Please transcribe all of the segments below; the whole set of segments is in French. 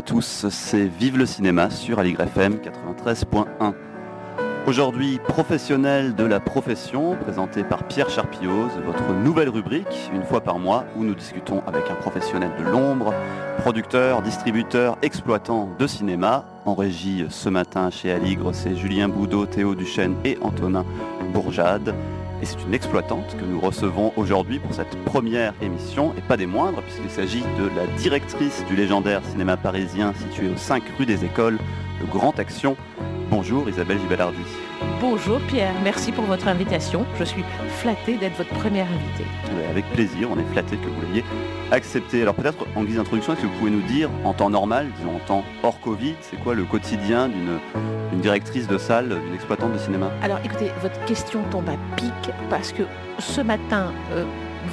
tous, c'est Vive le cinéma sur Aligre FM 93.1. Aujourd'hui, professionnel de la profession, présenté par Pierre Charpioz, votre nouvelle rubrique, une fois par mois, où nous discutons avec un professionnel de l'ombre, producteur, distributeur, exploitant de cinéma. En régie ce matin chez Aligre, c'est Julien Boudot, Théo Duchesne et Antonin Bourjade. Et c'est une exploitante que nous recevons aujourd'hui pour cette première émission, et pas des moindres, puisqu'il s'agit de la directrice du légendaire cinéma parisien situé au 5 rue des Écoles, le Grand Action. Bonjour Isabelle Gibalardi. Bonjour Pierre, merci pour votre invitation. Je suis flattée d'être votre première invitée. Avec plaisir, on est flatté que vous l'ayez accepté. Alors peut-être en guise d'introduction, est-ce que vous pouvez nous dire en temps normal, disons en temps hors Covid, c'est quoi le quotidien d'une directrice de salle, d'une exploitante de cinéma? Alors écoutez, votre question tombe à pic parce que ce matin, euh,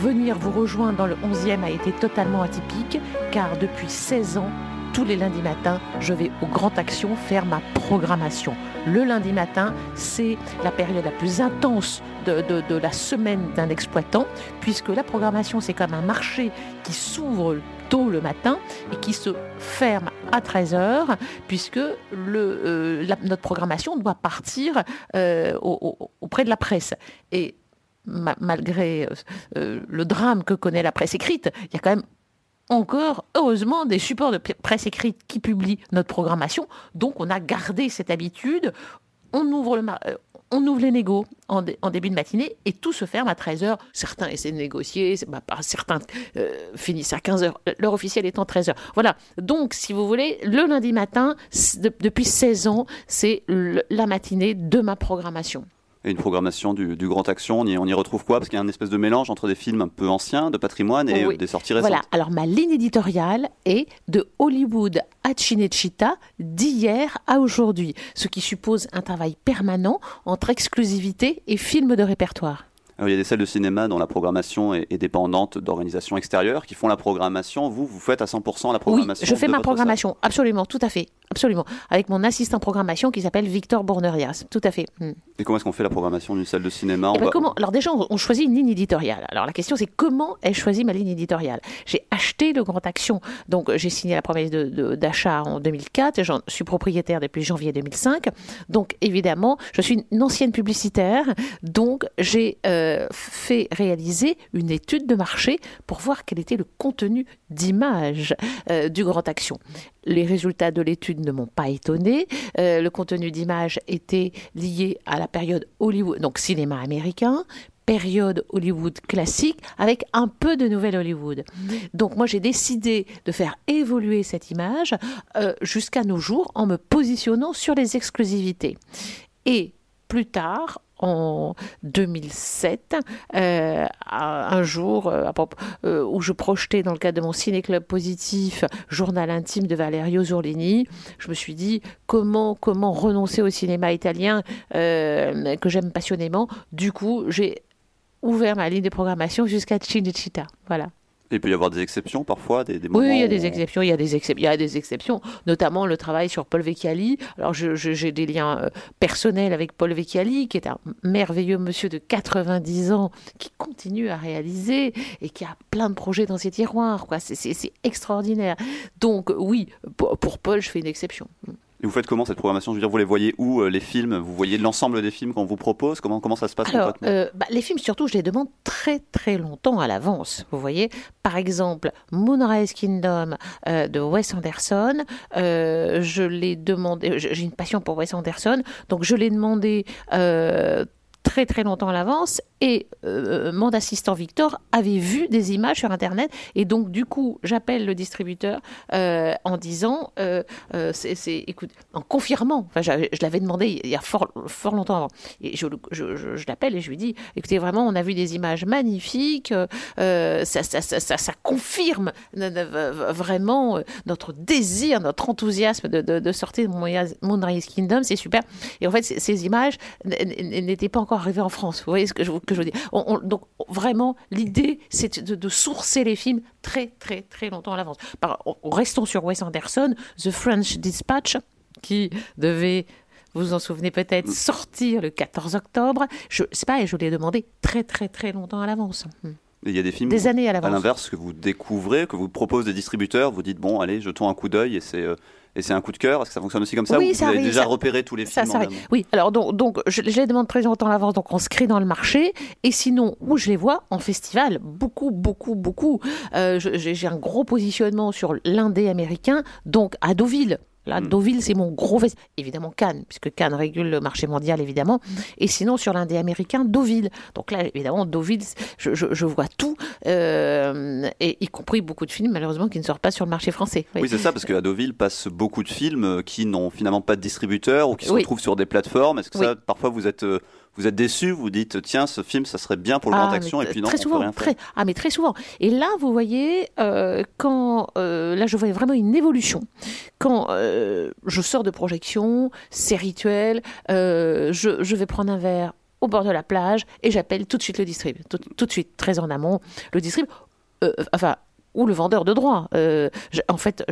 venir vous rejoindre dans le 11e a été totalement atypique car depuis 16 ans, tous les lundis matins, je vais au Grand Action faire ma programmation. Le lundi matin, c'est la période la plus intense de, la semaine d'un exploitant, puisque la programmation, c'est comme un marché qui s'ouvre tôt le matin et qui se ferme à 13h, puisque le, euh, notre programmation doit partir euh, auprès de la presse. Et malgré euh, le drame que connaît la presse écrite, il y a quand même encore, heureusement, des supports de presse écrite qui publient notre programmation. Donc, on a gardé cette habitude. On ouvre, le euh, on ouvre les négos en, début de matinée et tout se ferme à 13h. Certains essaient de négocier, certains euh, finissent à 15h, l'heure officielle étant 13h. Voilà, donc si vous voulez, le lundi matin, depuis 16 ans, c'est la matinée de ma programmation et une programmation du, Grand Action. On y, on y, retrouve quoi? Parce qu'il y a un espèce de mélange entre des films un peu anciens, de patrimoine, et des sorties récentes. Voilà, alors ma ligne éditoriale est de Hollywood à Cinecittà, d'hier à aujourd'hui, ce qui suppose un travail permanent entre exclusivité et films de répertoire il y a des salles de cinéma dont la programmation est, dépendante d'organisations extérieures qui font la programmation. Vous, vous faites à 100% la programmation Oui, je fais ma programmation, absolument, tout à fait, absolument. Avec mon assistant programmation qui s'appelle Victor Bournerias, tout à fait. Hmm. Et comment est-ce qu'on fait la programmation d'une salle de cinéma eh ben, comment Alors déjà, on, choisit une ligne éditoriale. Alors la question, c'est comment ai-je choisi ma ligne éditoriale? J'ai acheté le Grand Action, donc j'ai signé la promesse d'achat en 2004, j'en suis propriétaire depuis janvier 2005. Donc évidemment, je suis une ancienne publicitaire, donc j'ai... Euh, euh, fait réaliser une étude de marché pour voir quel était le contenu d'image euh, du Grand Action. Les résultats de l'étude ne m'ont pas étonné. Euh, le contenu d'image était lié à la période Hollywood, donc cinéma américain, période Hollywood classique avec un peu de nouvelle Hollywood. Donc moi j'ai décidé de faire évoluer cette image jusqu'à nos jours en me positionnant sur les exclusivités. Et plus tard, en 2007, euh, un jour euh, euh, où je projetais dans le cadre de mon ciné-club positif, journal intime de Valerio Zurlini, je me suis dit comment, comment renoncer au cinéma italien que j'aime passionnément. Du coup, j'ai ouvert ma ligne de programmation jusqu'à Cinecittà. Voilà il peut y avoir des exceptions parfois, des, Oui, il y a des exceptions, il y a des, il y a des exceptions, notamment le travail sur Paul Vecchiali. Alors j'ai des liens euh, personnels avec Paul Vecchiali, qui est un merveilleux monsieur de 90 ans, qui continue à réaliser et qui a plein de projets dans ses tiroirs. C'est extraordinaire. Donc oui, pour Paul, je fais une exception. Et vous faites comment cette programmation? Je veux dire, vous les voyez où euh, les films? Vous voyez l'ensemble des films qu'on vous propose? Comment, comment ça se passe Alors, euh, bah, Les films, surtout, je les demande très très longtemps à l'avance. Vous voyez, par exemple, Moonrise Kingdom euh, de Wes Anderson. je l'ai demandé. J'ai une passion pour Wes Anderson, donc je l'ai demandé très très longtemps à l'avance. Et euh, mon assistant Victor avait vu des images sur Internet. Et donc du coup j'appelle le distributeur euh, en disant, euh, c'est, écoute, en confirmant, enfin je l'avais demandé il y a fort, fort longtemps avant, et je, je, je, l'appelle et je lui dis, écoutez vraiment on a vu des images magnifiques, ça, ça, ça, ça, confirme vraiment notre désir, notre enthousiasme de, de, de sortir de Moonrise Kingdom, c'est super. Et en fait ces images n'étaient pas encore arrivé en France. Vous voyez ce que je, que je veux dire Donc vraiment, l'idée, c'est de, sourcer les films très, très, très longtemps à l'avance. Restons sur Wes Anderson, The French Dispatch, qui devait vous en souvenez peut-être, sortir le 14 octobre. Je sais pas, et je l'ai demandé très très très longtemps à l'avance. Il y a des films des années à à l'inverse que vous découvrez, que vous proposent des distributeurs, vous dites bon allez jetons un coup d'œil et c'est euh, et c'est un coup de cœur. Est-ce que ça fonctionne aussi comme ça Oui, ou ça vous avez arrive, déjà ça- repéré tous les Ça, films ça amont Oui, alors donc, donc je, je les demande très longtemps à l'avance, donc on se crée dans le marché. Et sinon, où je les vois En festival, beaucoup, beaucoup, beaucoup. Euh, j'ai un gros positionnement sur l'indé américain, donc à Deauville. Là, Mm. Deauville, c'est mon gros festival. Évidemment, Cannes, puisque Cannes régule le marché mondial, évidemment. Et sinon, sur l'indé américain, Deauville. Donc là, évidemment, Deauville, je, je- je vois tout, euh, et y compris beaucoup de films, malheureusement, qui ne sortent pas sur le marché français. Oui. Oui, c'est ça, parce qu'à Deauville passe beaucoup de films euh, qui n'ont finalement pas de distributeur ou qui se Oui. retrouvent sur des plateformes. Est-ce que Oui. ça, parfois, vous êtes, euh, vous êtes déçu Vous dites, tiens, ce film, ça serait bien pour le Ah, grand action, et puis non, très on souvent, peut rien faire. très, ah mais très souvent. Et là, vous voyez, euh, quand euh, là, je voyais vraiment une évolution. Quand euh, je sors de projection, c'est rituel, je, je vais prendre un verre au bord de la plage et j'appelle tout de suite le distrib, tout, tout de suite, très en amont, le distrib, enfin ou le vendeur de droits. Euh, en fait,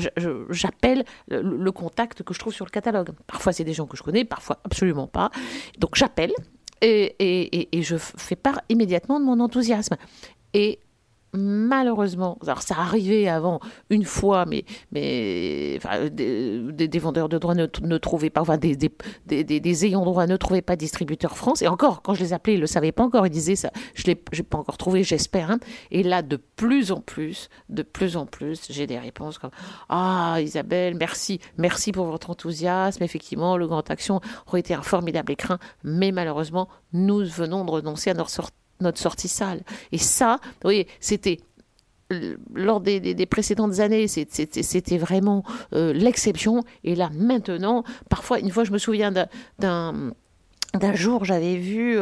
j'appelle le, le contact que je trouve sur le catalogue. Parfois, c'est des gens que je connais, parfois absolument pas. Donc, j'appelle et, je fais part immédiatement de mon enthousiasme. Et malheureusement, alors ça arrivait avant une fois, mais, des, vendeurs de droits ne, trouvaient pas, enfin des, ayants droit ne trouvaient pas distributeur France. Et encore, quand je les appelais, ils ne le savaient pas encore, ils disaient ça, je ne l'ai pas encore trouvé, j'espère. hein. Et là, de plus en plus, de plus en plus, j'ai des réponses comme Ah, Isabelle, merci, merci pour votre enthousiasme. Effectivement, le Grand Action aurait été un formidable écrin, mais malheureusement, nous venons de renoncer à notre, sor- notre sortie salle. Et ça, vous voyez, c'était euh, lors des, des- précédentes années, c'était vraiment euh, l'exception. Et là, maintenant, parfois, une fois, je me souviens d'un- jour, j'avais vu,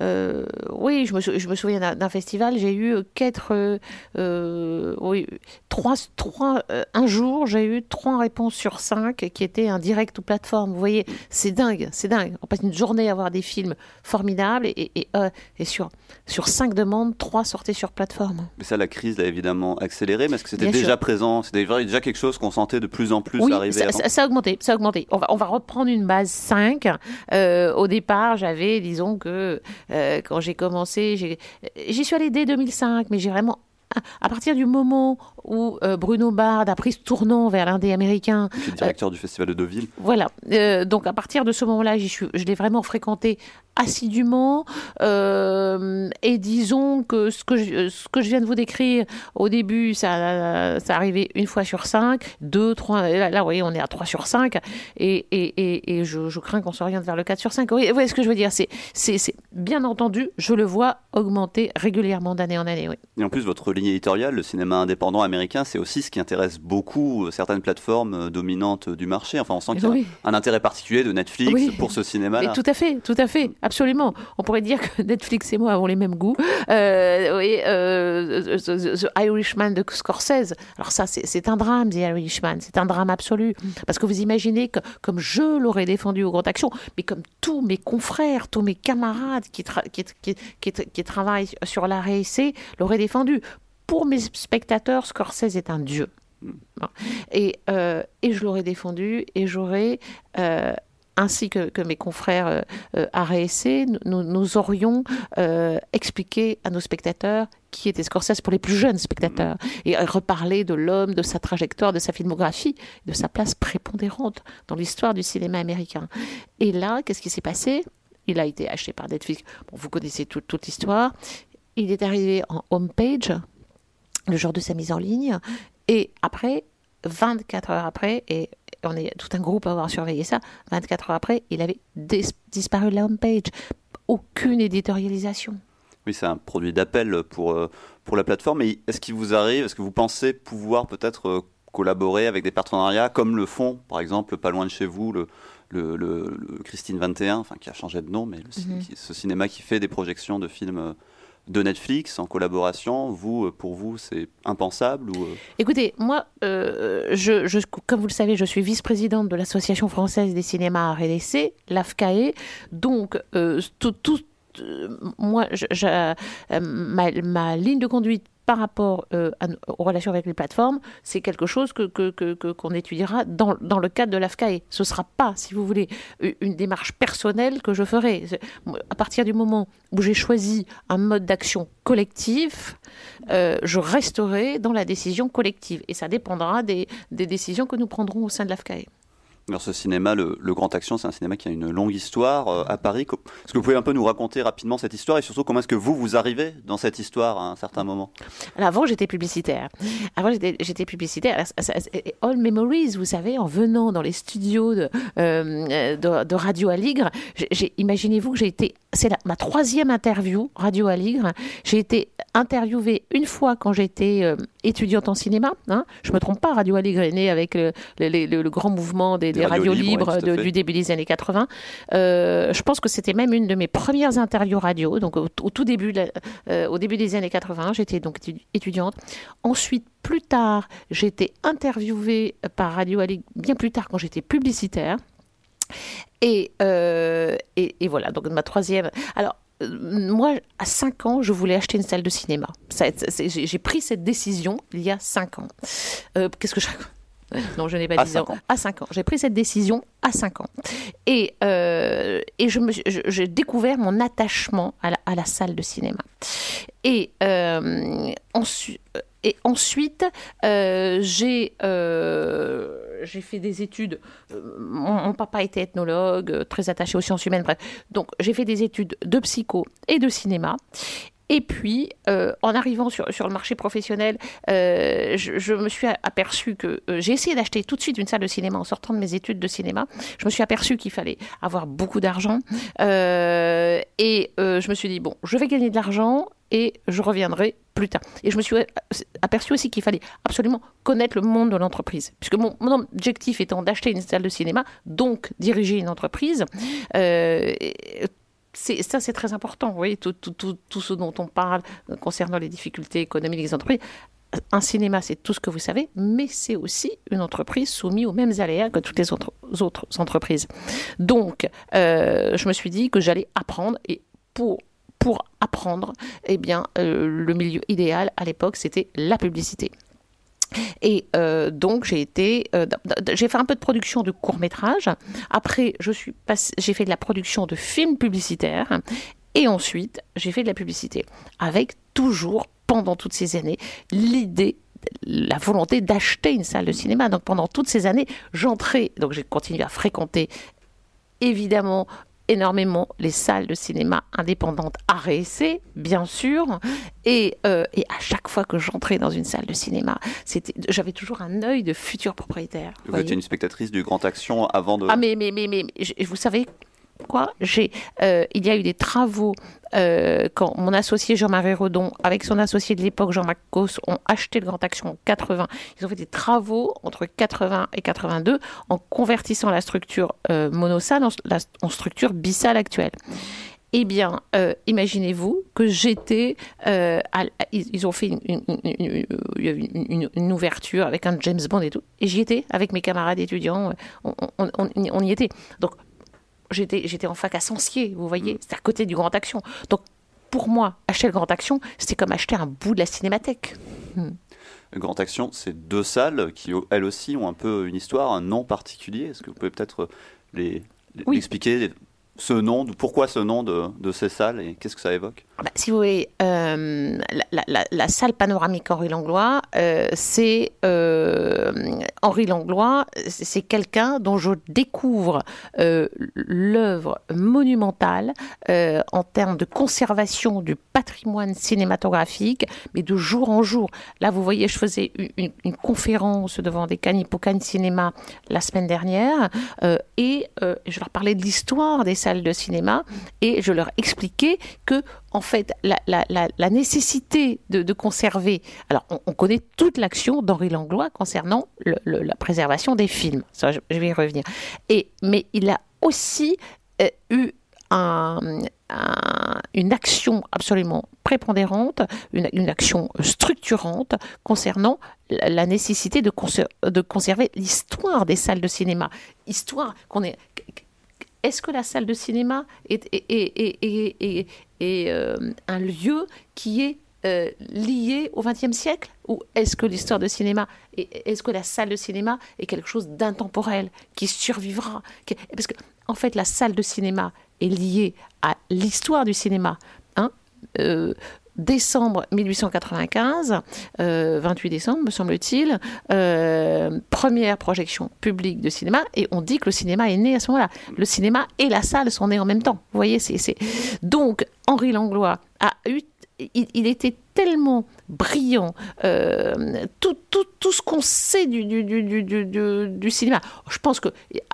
euh, oui, je me, sou- je me souviens d'un- festival, j'ai eu quatre, euh, euh, oui, trois, trois, un jour, j'ai eu trois réponses sur cinq qui étaient un direct ou plateforme. Vous voyez, c'est dingue, c'est dingue. On passe une journée à voir des films formidables et, et, et sur, sur cinq demandes, trois sortaient sur plateforme. Mais ça, la crise l'a évidemment accéléré, mais est-ce que c'était déjà sûr. présent? C'était déjà quelque chose qu'on sentait de plus en plus Oui, arriver ça, avant? ça- ça a augmenté, ça a augmenté. On va, on va reprendre une base 5. Euh, au départ, j'avais, disons que quand j'ai commencé, j'y suis allée dès 2005, mais j'ai vraiment à partir du moment où euh, Bruno Bard a pris ce tournant vers l'indé américain, qui est directeur du festival de Deauville. voilà. Euh, donc à partir de ce moment-là, je l'ai vraiment fréquenté assidûment. Euh, et disons que ce que je, ce que je viens de vous décrire au début, ça, ça arrivait une fois sur cinq, deux, trois. Là, là, vous voyez, on est à trois sur cinq. Et, et, et, et je, je crains qu'on s'oriente vers le 4 sur 5. Oui, vous voyez ce que je veux dire? C'est, c'est, c'est bien entendu, je le vois augmenter régulièrement d'année en année. Oui. Et en plus, votre ligne éditoriale, le cinéma indépendant américain, c'est aussi ce qui intéresse beaucoup euh, certaines plateformes euh, dominantes euh, du marché. Enfin, on sent qu'il y a Oui. un intérêt particulier de Netflix Oui. pour ce cinéma-là. Mais tout à fait, tout à fait, absolument. On pourrait dire que Netflix et moi avons les mêmes goûts. Euh, oui, euh, the, The Irishman de Scorsese. Alors ça, c'est un drame, The Irishman. C'est un drame absolu. Parce que vous imaginez que, comme je l'aurais défendu au Grand Action, mais comme tous mes confrères, tous mes camarades qui, tra- qui, qui, qui, qui travaillent sur la RSC l'auraient défendu. Pour mes spectateurs, Scorsese est un dieu. Et, euh, et je l'aurais défendu et j'aurais, euh, ainsi que, que mes confrères euh, euh, RSC, nous, nous aurions expliqué à nos spectateurs qui était Scorsese pour les plus jeunes spectateurs et reparler de l'homme, de sa trajectoire, de sa filmographie, de sa place prépondérante dans l'histoire du cinéma américain. Et là, qu'est-ce qui s'est passé? Il a été acheté par Netflix. Bon, vous connaissez tout- toute l'histoire. Il est arrivé en homepage le jour de sa mise en ligne. Et après, 24 heures après, et on est tout un groupe à avoir surveillé ça, 24 heures après, il avait dis- disparu de la homepage. Aucune éditorialisation. Oui, c'est un produit d'appel pour, euh, pour la plateforme. Est-ce qu'il vous arrive, est-ce que vous pensez pouvoir peut-être euh, collaborer avec des partenariats comme le font, par exemple, pas loin de chez vous, le, le, le- le Christine 21, enfin, qui a changé de nom, mais le, Mhm. ce cinéma qui fait des projections de films euh, de Netflix en collaboration, vous, euh, pour vous, c'est impensable ou, euh, Écoutez, moi, euh, je, comme vous le savez, je suis vice-présidente de l'Association française des cinémas d'essai, l'AFCAE. Donc, tout, tout- moi, ma ligne de conduite par rapport euh, aux relations avec les plateformes, c'est quelque chose que, qu'on étudiera dans, dans, le cadre de l'AFCAE. Ce ne sera pas, si vous voulez, une démarche personnelle que je ferai. À partir du moment où j'ai choisi un mode d'action collectif, euh, je resterai dans la décision collective. Et ça dépendra des, des décisions que nous prendrons au sein de l'AFCAE. Alors ce cinéma, le, Grand Action, c'est un cinéma qui a une longue histoire euh, à Paris. Est-ce que vous pouvez un peu nous raconter rapidement cette histoire et surtout comment est-ce que vous, vous arrivez dans cette histoire à un certain moment? Avant, j'étais publicitaire. Avant, j'étais publicitaire. All Memories, vous savez, en venant dans les studios de, euh, de, Radio Aligre, imaginez-vous que j'ai été, c'est ma troisième interview Radio Aligre. J'ai été interviewée une fois quand j'étais euh, étudiante en cinéma. Hein. Je me trompe pas, Radio est né avec le, le grand mouvement des des radios libres, du début des années 80. Euh, je pense que c'était même une de mes premières interviews radio, donc au, tout début, euh, au début des années 80. J'étais donc étudiante. Ensuite, plus tard, j'ai été interviewée par Radio Ali, bien plus tard quand j'étais publicitaire. Et, euh, et, et, voilà, donc ma troisième. Alors, moi, à 5 ans, je voulais acheter une salle de cinéma. J'ai pris cette décision il y a 5 ans. Qu'est-ce que je non, je n'ai pas dit ans. À 5 ans. J'ai pris cette décision à 5 ans. Et, euh, et j'ai découvert mon attachement à la, à la, salle de cinéma. Et, euh, ensuite, et ensuite, euh, j'ai euh, j'ai fait des études. Mon, mon, papa était ethnologue, très attaché aux sciences humaines, bref. Donc, j'ai fait des études de psycho et de cinéma. Et puis, euh, en arrivant sur, sur, le marché professionnel, euh, je, me suis aperçu que euh, j'ai essayé d'acheter tout de suite une salle de cinéma en sortant de mes études de cinéma. Je me suis aperçu qu'il fallait avoir beaucoup d'argent. et je me suis dit, bon, je vais gagner de l'argent et je reviendrai plus tard. Et je me suis aperçu aussi qu'il fallait absolument connaître le monde de l'entreprise. Puisque mon, mon objectif étant d'acheter une salle de cinéma, donc diriger une entreprise, ça, c'est très important. Vous voyez, tout, ce dont on parle concernant les difficultés économiques des entreprises. Un cinéma, c'est tout ce que vous savez, mais c'est aussi une entreprise soumise aux mêmes aléas que toutes les autres, autres entreprises. Donc, euh, je me suis dit que j'allais apprendre et pour pour apprendre, eh bien, euh, le milieu idéal à l'époque, c'était la publicité. Et euh, donc j'ai été, euh, j'ai fait un peu de production de court métrage. Après, je suis j'ai fait de la production de films publicitaires. Et ensuite, j'ai fait de la publicité avec toujours pendant toutes ces années l'idée la volonté d'acheter une salle de cinéma. Donc pendant toutes ces années, j'entrais, donc j'ai continué à fréquenter évidemment énormément les salles de cinéma indépendantes à réessayer, bien sûr. Et, euh, et, à chaque fois que j'entrais dans une salle de cinéma, j'avais toujours un œil de futur propriétaire. Vous, étiez une spectatrice du Grand Action avant de. Ah, mais, mais, mais, mais, vous savez, quoi J'ai, euh, il y a eu des travaux euh, quand mon associé Jean-Marie Redon, avec son associé de l'époque Jean-Marc Cos, ont acheté le Grand Action en 80. Ils ont fait des travaux entre 80 et 82 en convertissant la structure euh, monosale en, structure bisale actuelle. Eh bien, euh, imaginez-vous que j'étais. ils, ont fait une, une, ouverture avec un James Bond et tout, et j'y étais avec mes camarades étudiants. On, on y était. Donc, j'étais en fac à Sancier, vous voyez, mm. c'est à côté du Grand Action. Donc pour moi, acheter le Grand Action, c'était comme acheter un bout de la cinémathèque. Mm. Grand Action, c'est deux salles qui, elles aussi, ont un peu une histoire, un nom particulier. Est-ce que vous pouvez peut-être les, expliquer ce nom, pourquoi ce nom de ces salles et qu'est-ce que ça évoque? Bah, si vous voulez, euh, la, salle panoramique Henri Langlois, euh, c'est euh, Henri Langlois, c'est quelqu'un dont je découvre l'œuvre monumentale en termes de conservation du patrimoine cinématographique, mais de jour en jour. Là, vous voyez, je faisais une, conférence devant des Canipocagne Cinéma la semaine dernière, et je leur parlais de l'histoire des salles de cinéma, et je leur expliquais que en fait, la, nécessité de, conserver. Alors, on, connaît toute l'action d'Henri Langlois concernant la préservation des films. Ça, je, vais y revenir. Et, mais il a aussi euh, eu une action absolument prépondérante, une, action structurante concernant la nécessité de, de conserver l'histoire des salles de cinéma. Histoire qu'on est est-ce que la salle de cinéma est, euh, un lieu qui est euh, liée au XXe siècle? Ou est-ce que l'histoire de cinéma, est-ce que la salle de cinéma est quelque chose d'intemporel, qui survivra? Parce que, en fait, la salle de cinéma est liée à l'histoire du cinéma. Hein euh, décembre 1895, 28 euh, décembre me semble-t-il, euh, première projection publique de cinéma, et on dit que le cinéma est né à ce moment-là. Le cinéma et la salle sont nés en même temps. Vous voyez, c'est donc Henri Langlois a eu il, était tellement brillant, euh, tout, tout, tout, ce qu'on sait du, du, du, du, cinéma. Je pense que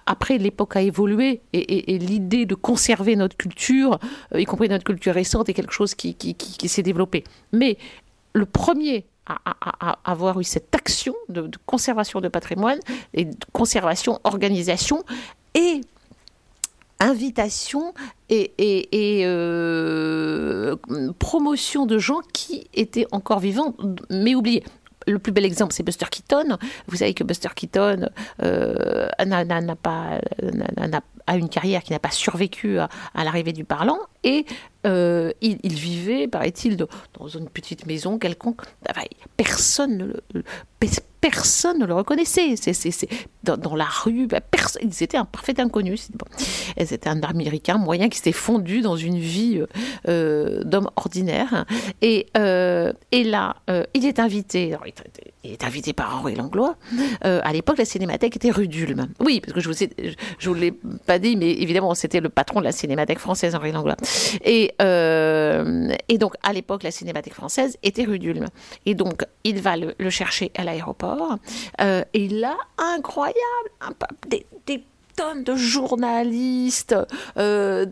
après l'époque a évolué et, l'idée de conserver notre culture, euh, y compris notre culture récente, est quelque chose qui, qui, qui, s'est développé. Mais le premier à, avoir eu cette action de, conservation de patrimoine et de conservation, organisation et invitation et, euh, promotion de gens qui étaient encore vivants mais oubliés. Le plus bel exemple, c'est Buster Keaton. Vous savez que Buster Keaton euh, n'a pas, a une carrière qui n'a pas survécu à, l'arrivée du parlant et euh, il, vivait, paraît-il, dans une petite maison quelconque. Personne ne le, personne ne le reconnaissait. C'est, dans, la rue, bah, ils étaient un parfait inconnu. C'était un Américain moyen qui s'était fondu dans une vie euh, euh, d'homme ordinaire. Et, euh, là, il est invité. il, est invité par Henri Langlois. à l'époque, la cinémathèque était rue. Oui, parce que je vous je vous l'ai pas dit, mais évidemment, c'était le patron de la cinémathèque française, Henri Langlois. Et, donc, à l'époque, la cinémathèque française était rue. Et donc, il va le chercher à l'aéroport euh, et là, incroyable, des, tonnes de journalistes, euh,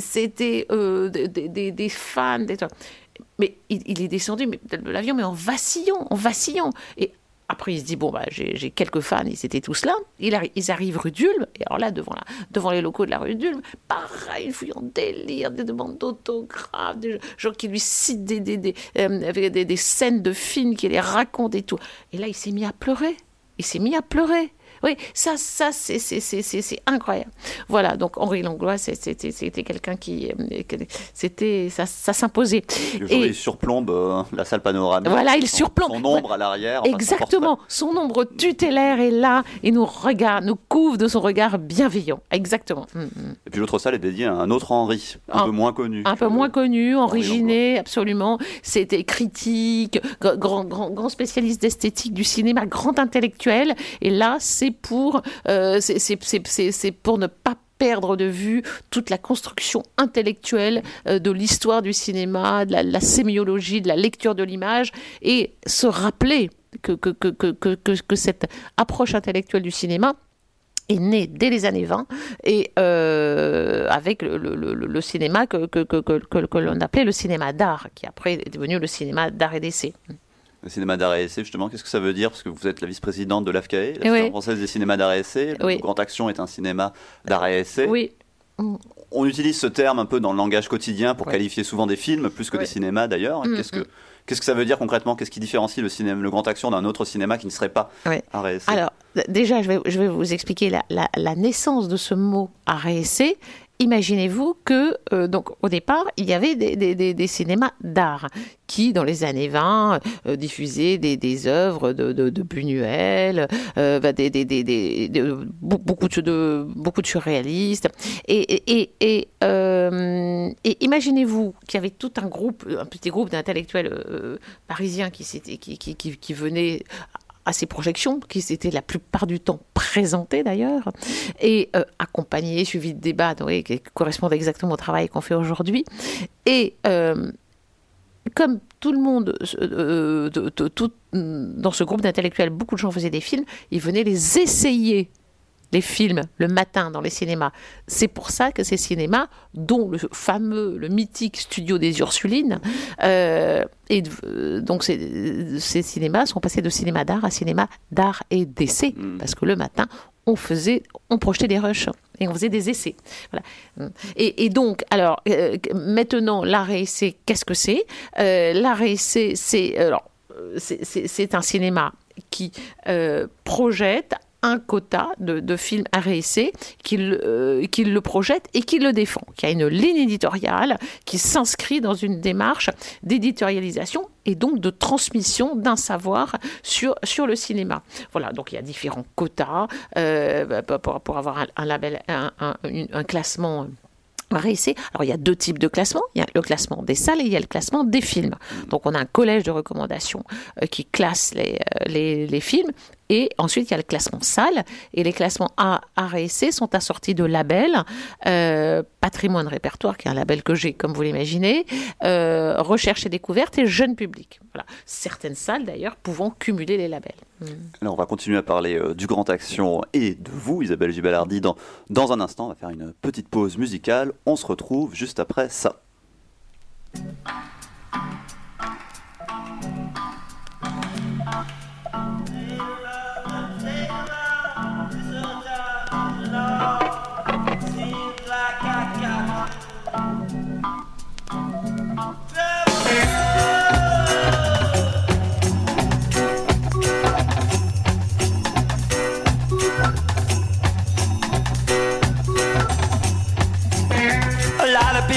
c'était euh, des, fans, mais il, est descendu de l'avion, mais en vacillant, en vacillant. Et après, il se dit bon, bah, j'ai quelques fans, ils étaient tous là. Ils, arrivent rue d'Ulm, et alors là, devant, la, devant les locaux de la rue d'Ulm, pareil, ils fouillent en délire, des demandes d'autographes, des gens qui lui citent des, des, des, euh, des, des scènes de films, qui les racontent et tout. Et là, il s'est mis à pleurer. Il s'est mis à pleurer. Oui, ça, ça c'est incroyable. Voilà, donc Henri Langlois, c'était quelqu'un qui. Euh, c'était ça, ça s'imposait. Il surplombe euh, la salle panoramique. Voilà, il surplombe. Son ombre à l'arrière. Exactement. Son ombre tutélaire est là et nous regarde, nous couvre de son regard bienveillant. Exactement. Mm, mm. Et puis l'autre salle est dédiée à un autre Henri, un, peu moins connu. Un peu moins connu, originé, absolument. C'était critique, grand, grand, grand spécialiste d'esthétique du cinéma, grand intellectuel. Et là, c'est pour, euh, c'est pour ne pas perdre de vue toute la construction intellectuelle euh, de l'histoire du cinéma, de la, sémiologie, de la lecture de l'image, et se rappeler que, que, que, que, cette approche intellectuelle du cinéma est née dès les années 20 et euh, avec le, le, le, cinéma que, que, que, que l'on appelait le cinéma d'art, qui après est devenu le cinéma d'art et d'essai le cinéma d'art et essai, justement, qu'est-ce que ça veut dire? Parce que vous êtes la vice-présidente de l'AFCAE, l'Association française des cinémas d'art et essai. Oui. Grand Action est un cinéma d'art et essai. Oui. On utilise ce terme un peu dans le langage quotidien pour qualifier souvent des films, plus que des cinémas d'ailleurs. Mm, qu'est-ce que mm. Qu'est-ce que ça veut dire concrètement? Qu'est-ce qui différencie le, cinéma, le grand action d'un autre cinéma qui ne serait pas et essai? Alors, déjà, je vais, je vais vous expliquer la, la, la naissance de ce mot essai imaginez-vous que, euh, donc, au départ, il y avait des, cinémas d'art qui, dans les années 20, euh, diffusaient des, œuvres de, de, Buñuel, euh, bah, des, beaucoup, de, beaucoup de surréalistes. Et, et, imaginez-vous qu'il y avait tout un groupe, un petit groupe d'intellectuels parisiens qui, qui, qui, qui venaient à ces projections, qui étaient la plupart du temps présentées d'ailleurs, et euh, accompagnées, suivies de débats qui correspondent exactement au travail qu'on fait aujourd'hui. Et euh, comme tout le monde, euh, dans ce groupe d'intellectuels, beaucoup de gens faisaient des films, ils venaient les essayer les films le matin dans les cinémas. C'est pour ça que ces cinémas, dont le fameux, le mythique studio des Ursulines, euh, et euh, donc ces, ces, cinémas sont passés de cinéma d'art à cinéma d'art et d'essai, mm. parce que le matin, on faisait, on projetait des rushs et on faisait des essais. Voilà. Et, donc, alors, euh, maintenant, l'art et essai, qu'est-ce que c'est? L'art et essai, c'est alors, c'est un cinéma qui projette un quota de, films à réessayer, qu'il euh, le projette et qu'il le défend, qu'il y a une ligne éditoriale qui s'inscrit dans une démarche d'éditorialisation et donc de transmission d'un savoir sur, sur le cinéma. Voilà, donc il y a différents quotas euh, pour, pour, avoir un, label, un, un classement alors il y a deux types de classements. Il y a le classement des salles et il y a le classement des films. Donc on a un collège de recommandations euh, qui classe euh, les, les, films et ensuite, il y a le classement salle. Et les classements A, A et C sont assortis de labels. Euh, patrimoine répertoire, qui est un label que j'ai, comme vous l'imaginez. Euh, recherche et découverte et jeune public. Voilà. Certaines salles, d'ailleurs, pouvant cumuler les labels. Hmm. Alors, on va continuer à parler euh, du Grand Action et de vous, Isabelle Gibalardi, dans, dans un instant. On va faire une petite pause musicale. On se retrouve juste après ça.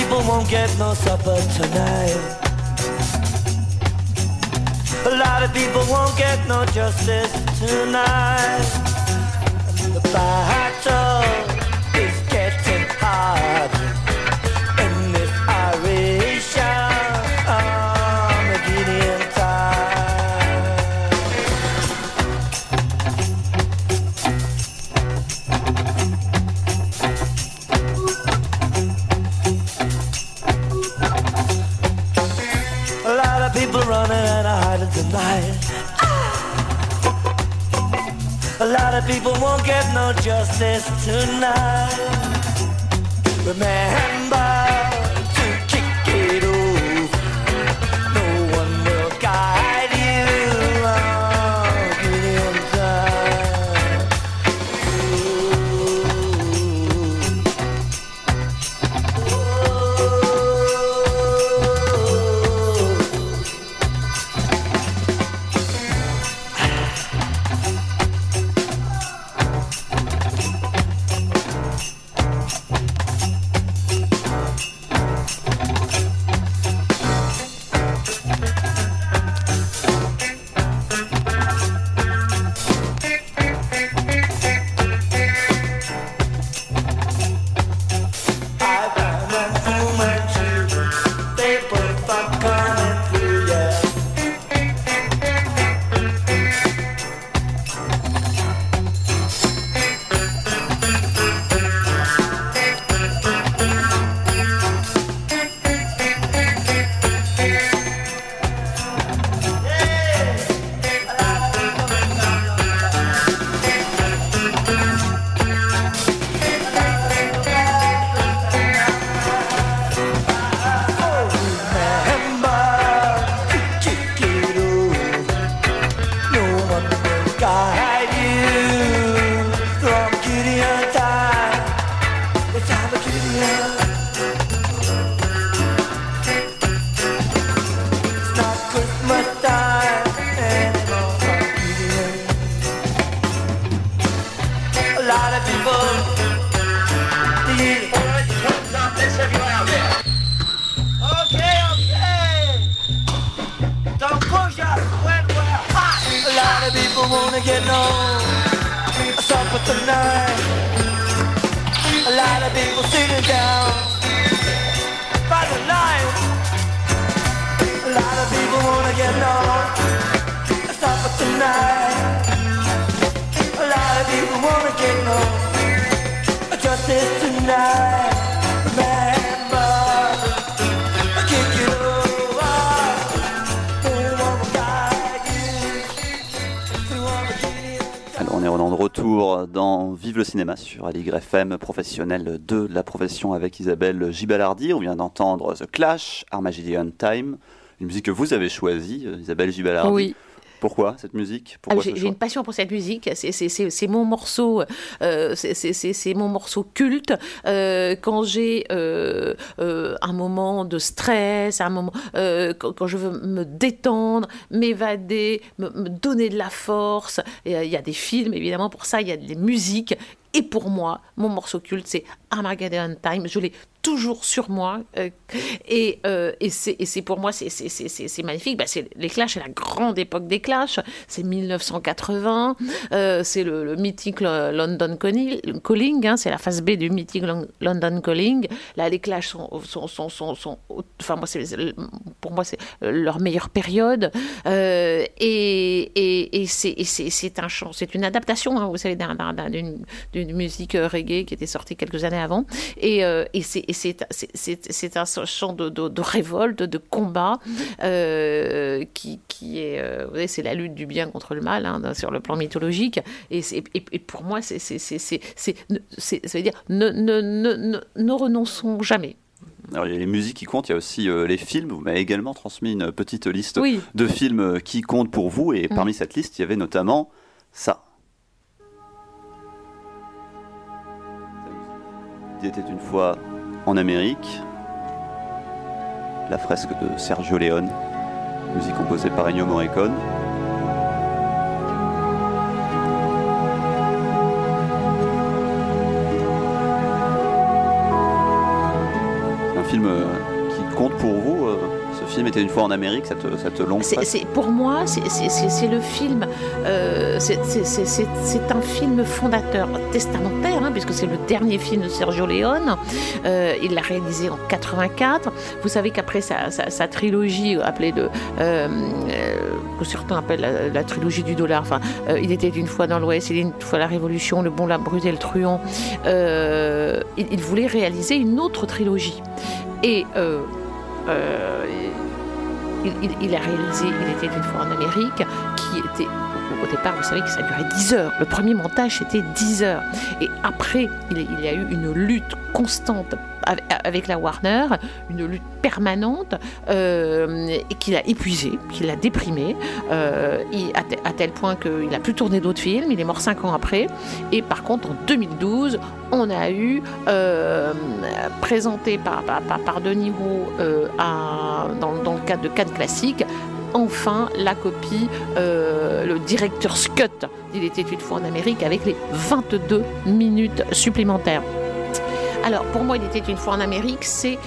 Won't get no supper tonight. A lot of people won't get no justice tonight. The battle of people won't get no justice tonight. Remember. Sur Aligre FM, professionnel de la profession avec Isabelle Gibalardi. On vient d'entendre The Clash, Armageddon Time, une musique que vous avez choisie, Isabelle Gibalardi. Oui. Pourquoi cette musique? Ah, J'ai une passion pour cette musique. C'est mon morceau, euh, c'est mon morceau culte. Euh, quand j'ai euh, un moment de stress, un moment quand, je veux me détendre, m'évader, me, me, donner de la force. Il y a des films évidemment pour ça. Il y a des musiques. Et pour moi, mon morceau culte, c'est Armageddon Time. Je l'ai toujours sur moi. Euh, et, euh, et c'est pour moi, c'est magnifique. Bah, les Clash, c'est la grande époque des Clash. C'est 1980. Euh, c'est le, mythique London Calling. Hein, c'est la phase B du mythique London Calling. Là, les Clash sont, pour moi, c'est leur meilleure période. et c'est une adaptation, hein, vous savez, d'une musique reggae qui était sortie quelques années avant. Et, et c'est un chant de, de, révolte, de combat, euh, qui, qui, est, euh, c'est la lutte du bien contre le mal hein, sur le plan mythologique. Et, et pour moi, c'est, ça veut dire ne, ne, ne, ne renonçons jamais. Alors, il y a les musiques qui comptent, il y a aussi euh, les films. Vous m'avez également transmis une petite liste de films qui comptent pour vous, et mm. parmi cette liste, il y avait notamment ça. Il était une fois en Amérique, la fresque de Sergio Leone, musique composée par Ennio Morricone. un film euh, qui compte pour vous film était une fois en Amérique, cette, cette longue c'est, Pour moi, c'est le film, euh, c'est un film fondateur, testamentaire, hein, puisque c'est le dernier film de Sergio Leone. Euh, il l'a réalisé en 84. Vous savez qu'après sa, sa, trilogie, appelée de, euh, que certains appellent la, trilogie du dollar, enfin, il était une fois dans l'Ouest, il était une fois la Révolution, le bon, la brute et le truand. Il, il, voulait réaliser une autre trilogie. Et euh, il, a réalisé Il était une fois en Amérique, qui était au départ, vous savez que ça durait 10 heures. Le premier montage, c'était 10 heures. Et après, il, y a eu une lutte constante avec la Warner, une lutte permanente euh, qui l'a épuisé, qui l'a déprimé, euh, à, tel point qu'il n'a plus tourné d'autres films. Il est mort 5 ans après. Et par contre, en 2012, on a eu euh, présenté par, par, Denis Roux dans, dans, le cadre de Cannes Classique enfin la copie, euh, le directeur Scott, il était une fois en Amérique, avec les 22 minutes supplémentaires. Alors pour moi, il était une fois en Amérique, c'est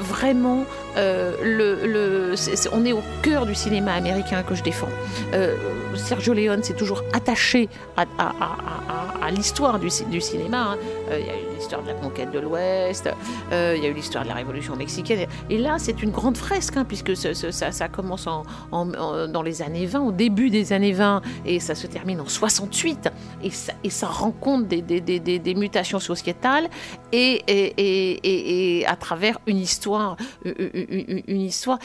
vraiment euh, on est au cœur du cinéma américain que je défends. Euh, Sergio Leone s'est toujours attaché à, l'histoire du, cinéma. Hein. Euh, il y a eu l'histoire de la conquête de l'Ouest, il y a eu l'histoire de la Révolution mexicaine. Et là, c'est une grande fresque, hein, puisque ça, commence dans les années 20, au début des années 20, et ça se termine en 68. Et ça, et ça rencontre des, mutations sociétales et, à travers une histoire histoire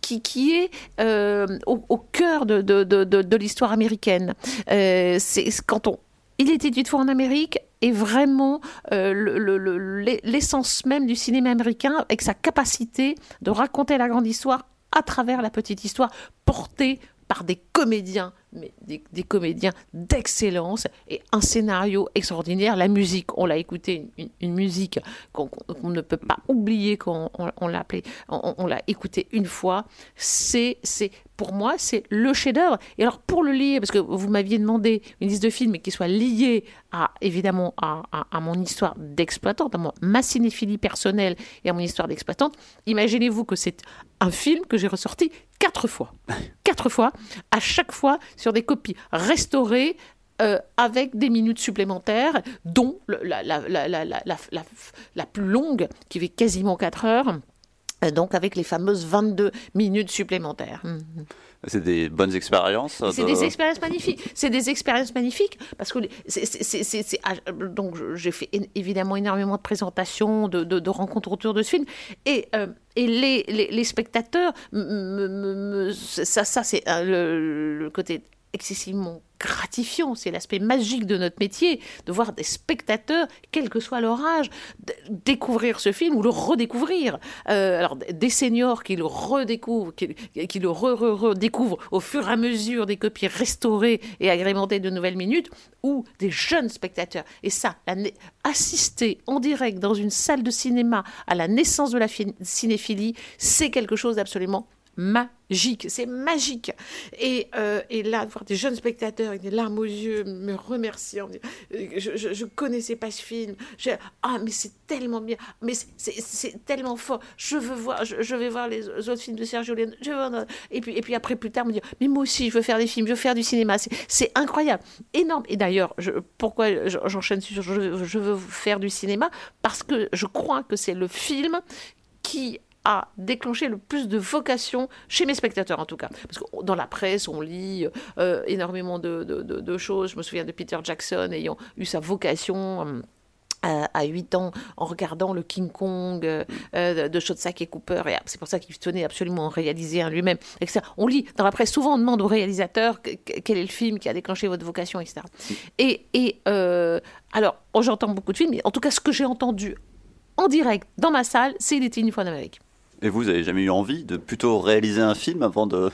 qui, qui, est euh, au, cœur de, de, de, l'histoire américaine. Euh, c'est quand on il était une fois en Amérique est vraiment euh, l'essence même du cinéma américain avec sa capacité de raconter la grande histoire à travers la petite histoire portée par des comédiens mais des, comédiens d'excellence et un scénario extraordinaire. La musique, on l'a écouté, une, musique qu'on ne peut pas oublier qu'on on, l'a on, l'a écouté une fois. C'est, pour moi, c'est le chef-d'œuvre. Et alors pour le lier, parce que vous m'aviez demandé une liste de films qui soit liée à évidemment à, à, mon histoire d'exploitante, à ma cinéphilie personnelle et à mon histoire d'exploitante. Imaginez-vous que c'est un film que j'ai ressorti quatre fois, quatre fois, à chaque fois sur des copies restaurées euh, avec des minutes supplémentaires, dont la, plus longue, qui fait quasiment 4 heures, euh, donc avec les fameuses 22 minutes supplémentaires. Mmh, mmh. C'est des bonnes expériences. C'est des expériences magnifiques. C'est des expériences magnifiques parce que c'est, ah, donc j'ai fait évidemment énormément de présentations, de, de, rencontres autour de ce film et euh, et les, les, les spectateurs, ça, ça c'est le, le, côté excessivement gratifiant, c'est l'aspect magique de notre métier, de voir des spectateurs, quel que soit leur âge, découvrir ce film ou le redécouvrir. Euh, alors des seniors qui le redécouvrent, qui, qui le redécouvrent au fur et à mesure des copies restaurées et agrémentées de nouvelles minutes, ou des jeunes spectateurs. Et ça, assister en direct dans une salle de cinéma à la naissance de la cinéphilie, c'est quelque chose d'absolument magique, c'est magique. Et, euh, et, là, voir des jeunes spectateurs avec des larmes aux yeux me remerciant, je, ne connaissais pas ce film, ah mais c'est tellement bien, mais c'est tellement fort, je veux voir, je, vais voir les autres films de Sergio Leone, je et puis, et puis après plus tard me dire, mais moi aussi je veux faire des films, je veux faire du cinéma, c'est incroyable, énorme. Et d'ailleurs, pourquoi j'enchaîne sur je, je veux faire du cinéma? Parce que je crois que c'est le film qui a déclenché le plus de vocation chez mes spectateurs en tout cas. Parce que dans la presse, on lit euh, énormément de, choses. Je me souviens de Peter Jackson ayant eu sa vocation. Euh, à 8 ans en regardant le King Kong euh, de et Cooper. C'est pour ça qu'il tenait absolument à réaliser un lui-même. On lit dans la presse, souvent on demande au réalisateur quel est le film qui a déclenché votre vocation, etc. Et, et alors, j'entends beaucoup de films, mais en tout cas, ce que j'ai entendu en direct dans ma salle, c'est Il était une fois en Amérique. Et vous, vous avez jamais eu envie de plutôt réaliser un film avant de,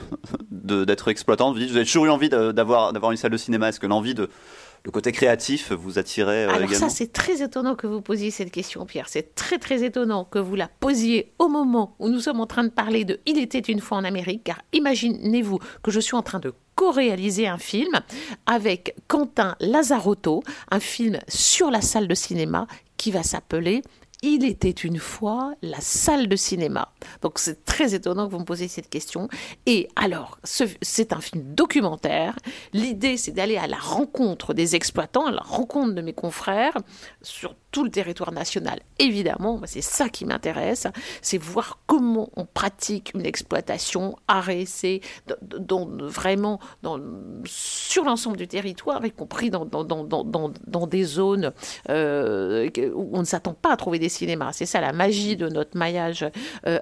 d'être exploitant Vous avez toujours eu envie d'avoir, d'avoir une salle de cinéma. Est-ce que l'envie de le côté créatif vous attirait euh, Alors ça, c'est très étonnant que vous posiez cette question, Pierre. C'est très très étonnant que vous la posiez au moment où nous sommes en train de parler de Il était une fois en Amérique, car imaginez-vous que je suis en train de co-réaliser un film avec Quentin Lazarotto, un film sur la salle de cinéma qui va s'appeler il était une fois la salle de cinéma. Donc c'est très étonnant que vous me posiez cette question. Et alors, c'est un film documentaire. L'idée, c'est d'aller à la rencontre des exploitants, à la rencontre de mes confrères sur tout le territoire national. Évidemment, c'est ça qui m'intéresse, c'est voir comment on pratique une exploitation RSC dans, vraiment sur l'ensemble du territoire, y compris dans, dans des zones euh, où on ne s'attend pas à trouver des cinémas. C'est ça la magie de notre maillage euh,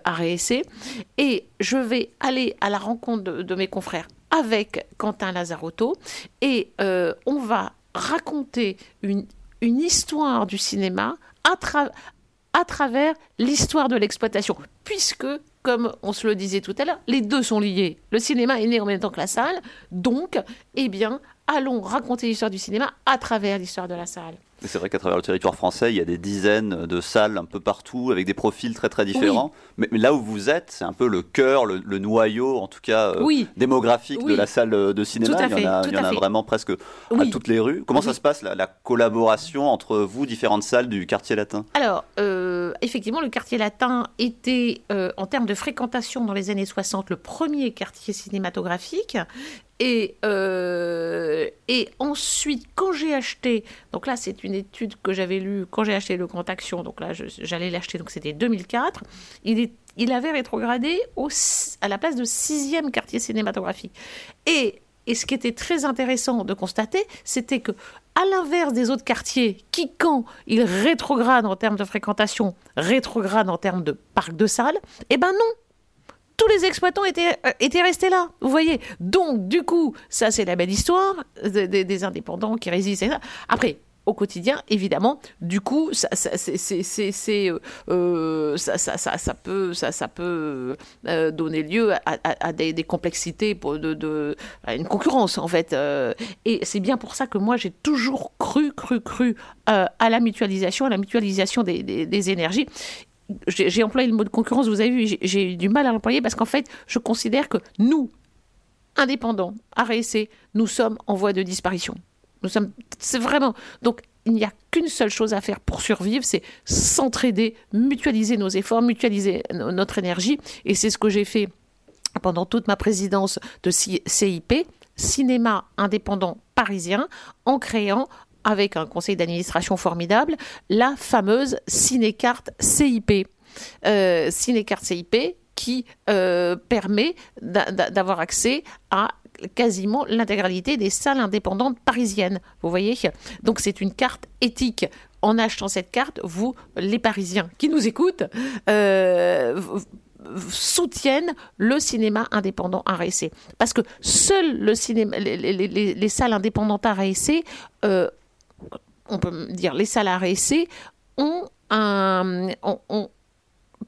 Et je vais aller à la rencontre de, mes confrères avec Quentin Lazarotto et euh, on va raconter une une histoire du cinéma à, travers l'histoire de l'exploitation, puisque, comme on se le disait tout à l'heure, les deux sont liés. Le cinéma est né en même temps que la salle, donc, eh bien, allons raconter l'histoire du cinéma à travers l'histoire de la salle. C'est vrai qu'à travers le territoire français, il y a des dizaines de salles un peu partout avec des profils très très différents. Mais, là où vous êtes, c'est un peu le cœur, le, noyau, en tout cas euh, démographique de la salle de cinéma. il y en a, il y en a vraiment presque à toutes les rues. Comment ça se passe la, collaboration entre vous, différentes salles du quartier latin? Alors, euh, effectivement, le quartier latin était, euh, en termes de fréquentation dans les années 60, le premier quartier cinématographique. Et, euh, et ensuite, quand j'ai acheté, donc là c'est une étude que j'avais lue quand j'ai acheté le Grand Action, donc là j'allais l'acheter, donc c'était 2004, il, il avait rétrogradé au, à la place de sixième quartier cinématographique. Et, et ce qui était très intéressant de constater, c'était que à l'inverse des autres quartiers qui, quand ils rétrogradent en termes de fréquentation, rétrogradent en termes de parc de salles, eh ben non, tous les exploitants étaient, euh, étaient restés là. Vous voyez Donc, du coup, ça, c'est la belle histoire des, indépendants qui résistent. Après, au quotidien, évidemment. Du coup, ça, euh, euh, peut, donner lieu à, des, complexités, pour de, de, à une concurrence en fait. et c'est bien pour ça que moi j'ai toujours cru, cru, cru à la mutualisation, à la mutualisation des, des énergies j'ai employé le mot de concurrence, vous avez vu, j'ai eu du mal à l'employer parce qu'en fait, je considère que nous, indépendants, RSC, nous sommes en voie de disparition. Nous sommes, c'est vraiment. Donc, il n'y a qu'une seule chose à faire pour survivre, c'est s'entraider, mutualiser nos efforts, mutualiser notre énergie. Et c'est ce que j'ai fait pendant toute ma présidence de CIP, Cinéma indépendant parisien, en créant avec un conseil d'administration formidable, la fameuse Cinécarte CIP. Euh, Cinécarte CIP qui euh, permet d'avoir accès à quasiment l'intégralité des salles indépendantes parisiennes. Vous voyez? Donc c'est une carte éthique. En achetant cette carte, vous, les Parisiens qui nous écoutent, euh, soutiennent le cinéma indépendant essai. Parce que seuls le cinéma, les, salles indépendantes euh, on peut dire les art essai, ont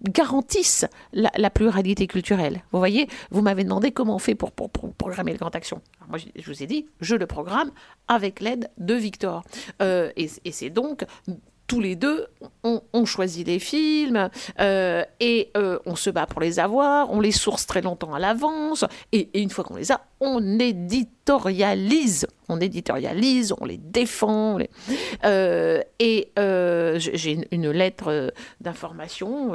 garantissent la, pluralité culturelle. Vous voyez, vous m'avez demandé comment on fait pour, programmer le Grand Action. moi, je, vous ai dit, je le programme avec l'aide de Victor. Euh, et c'est donc tous les deux, on, choisit les films euh, et euh, on se bat pour les avoir, on les source très longtemps à l'avance et, une fois qu'on les a, on éditorialise, on éditorialise, on les défend. Euh, et j'ai une, lettre d'information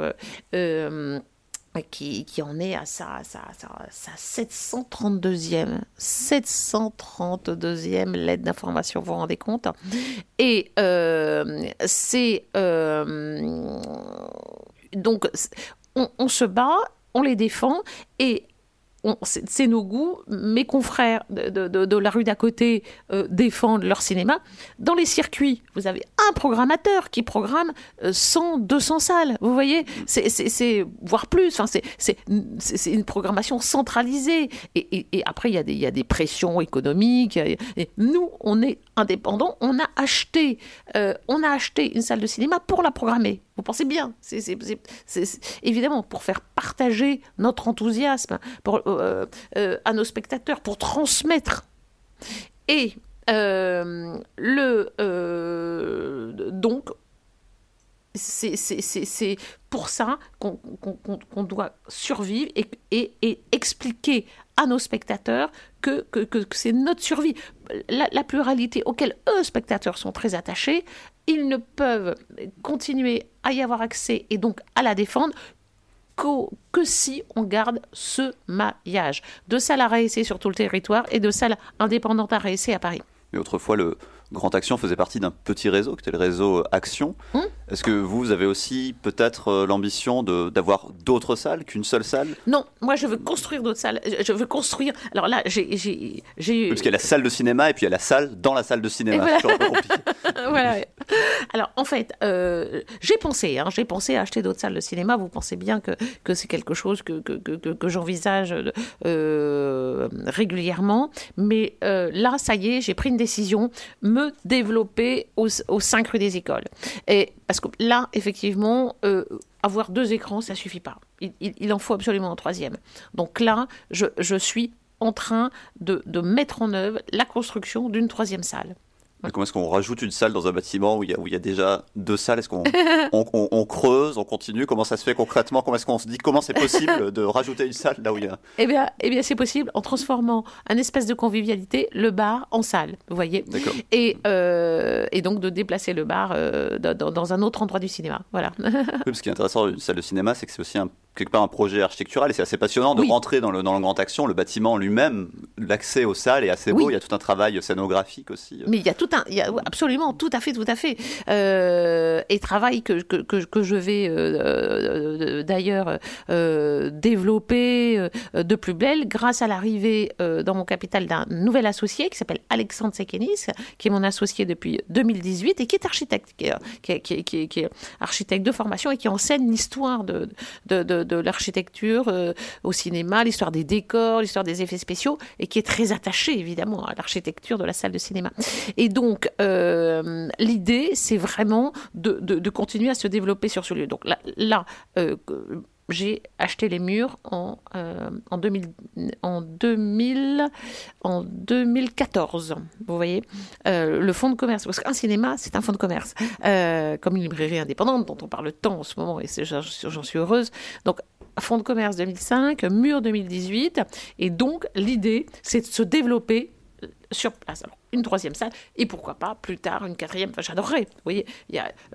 qui, en est à sa, sa, sa, 732e, 732e lettre d'information, vous vous rendez compte? Et euh, c'est... Euh, donc, on, on, se bat, on les défend, et c'est nos goûts. Mes confrères de, la rue d'à côté euh, défendent leur cinéma. Dans les circuits, vous avez un programmateur qui programme 100, euh, 200 salles. Vous voyez, c'est voire plus. Enfin, c'est une programmation centralisée. Et, après, il y, a des, il y a des pressions économiques. Et nous, on est indépendants. On a acheté, euh, on a acheté une salle de cinéma pour la programmer. Vous pensez bien, c'est évidemment pour faire partager notre enthousiasme euh, à nos spectateurs, pour transmettre. Et le donc c'est pour ça qu'on doit survivre et, et, expliquer à nos spectateurs que, que, que c'est notre survie. La, pluralité auquel eux, spectateurs, sont très attachés, ils ne peuvent continuer à y avoir accès et donc à la défendre que si on garde ce maillage de salles à réessayer sur tout le territoire et de salles indépendantes à réessayer à Paris. Mais autrefois, le, Grand Action faisait partie d'un petit réseau, qui était le réseau Action. Hum Est-ce que vous avez aussi peut-être euh, l'ambition d'avoir d'autres salles qu'une seule salle? Non, moi je veux construire d'autres salles. Je veux construire. Alors là, j'ai. Oui, parce qu'il y a la salle de cinéma et puis il y a la salle dans la salle de cinéma. Voilà. Alors en fait, euh, j'ai pensé, hein, j'ai pensé à acheter d'autres salles de cinéma. Vous pensez bien que, que c'est quelque chose que, que, que, que j'envisage euh, régulièrement. Mais là, ça y est, j'ai pris une décision me développer au, au 5 rue des écoles. Et, parce que là, effectivement, euh, avoir deux écrans, ça suffit pas. Il, en faut absolument un troisième. Donc là, je, suis en train de mettre en œuvre la construction d'une troisième salle. Comment est-ce qu'on rajoute une salle dans un bâtiment où il y a, où il y a déjà deux salles? Est-ce qu'on on, creuse, on continue? Comment ça se fait concrètement? Comment est-ce qu'on se dit comment c'est possible de rajouter une salle là où il y a? Eh bien, eh bien c'est possible en transformant un espèce de convivialité, le bar, en salle. Vous voyez? Et, euh, et donc de déplacer le bar euh, dans, dans, un autre endroit du cinéma. Voilà. oui, ce qui est intéressant d'une salle de cinéma, c'est que c'est aussi un quelque part un projet architectural et c'est assez passionnant de rentrer dans le, dans le Grand Action, le bâtiment lui-même, l'accès aux salles est assez beau, il y a tout un travail scénographique aussi. Mais il y a tout un, il y a absolument, tout à fait, tout à fait. Euh, et travail que, que, que, je vais euh, euh, d'ailleurs développer de plus belle grâce à l'arrivée dans mon capital d'un nouvel associé qui s'appelle Alexandre Sekenis, qui est mon associé depuis 2018 et qui est architecte, qui est, qui qui qui est architecte de formation et qui enseigne l'histoire de, de de l'architecture euh, au cinéma, l'histoire des décors, l'histoire des effets spéciaux, et qui est très attaché évidemment à l'architecture de la salle de cinéma. Et donc euh, l'idée, c'est vraiment de, de, continuer à se développer sur ce lieu. Donc là, là euh, j'ai acheté les murs en, 2000, en, 2000, en 2014. Vous voyez, le fonds de commerce, parce qu'un cinéma, c'est un fonds de commerce, comme une librairie indépendante dont on parle tant en ce moment, et j'en suis heureuse. Donc, fonds de commerce 2005, mur 2018, et donc l'idée, c'est de se développer sur place. Alors, une troisième salle, et pourquoi pas plus tard une quatrième. Enfin, j'adorerais. Vous voyez,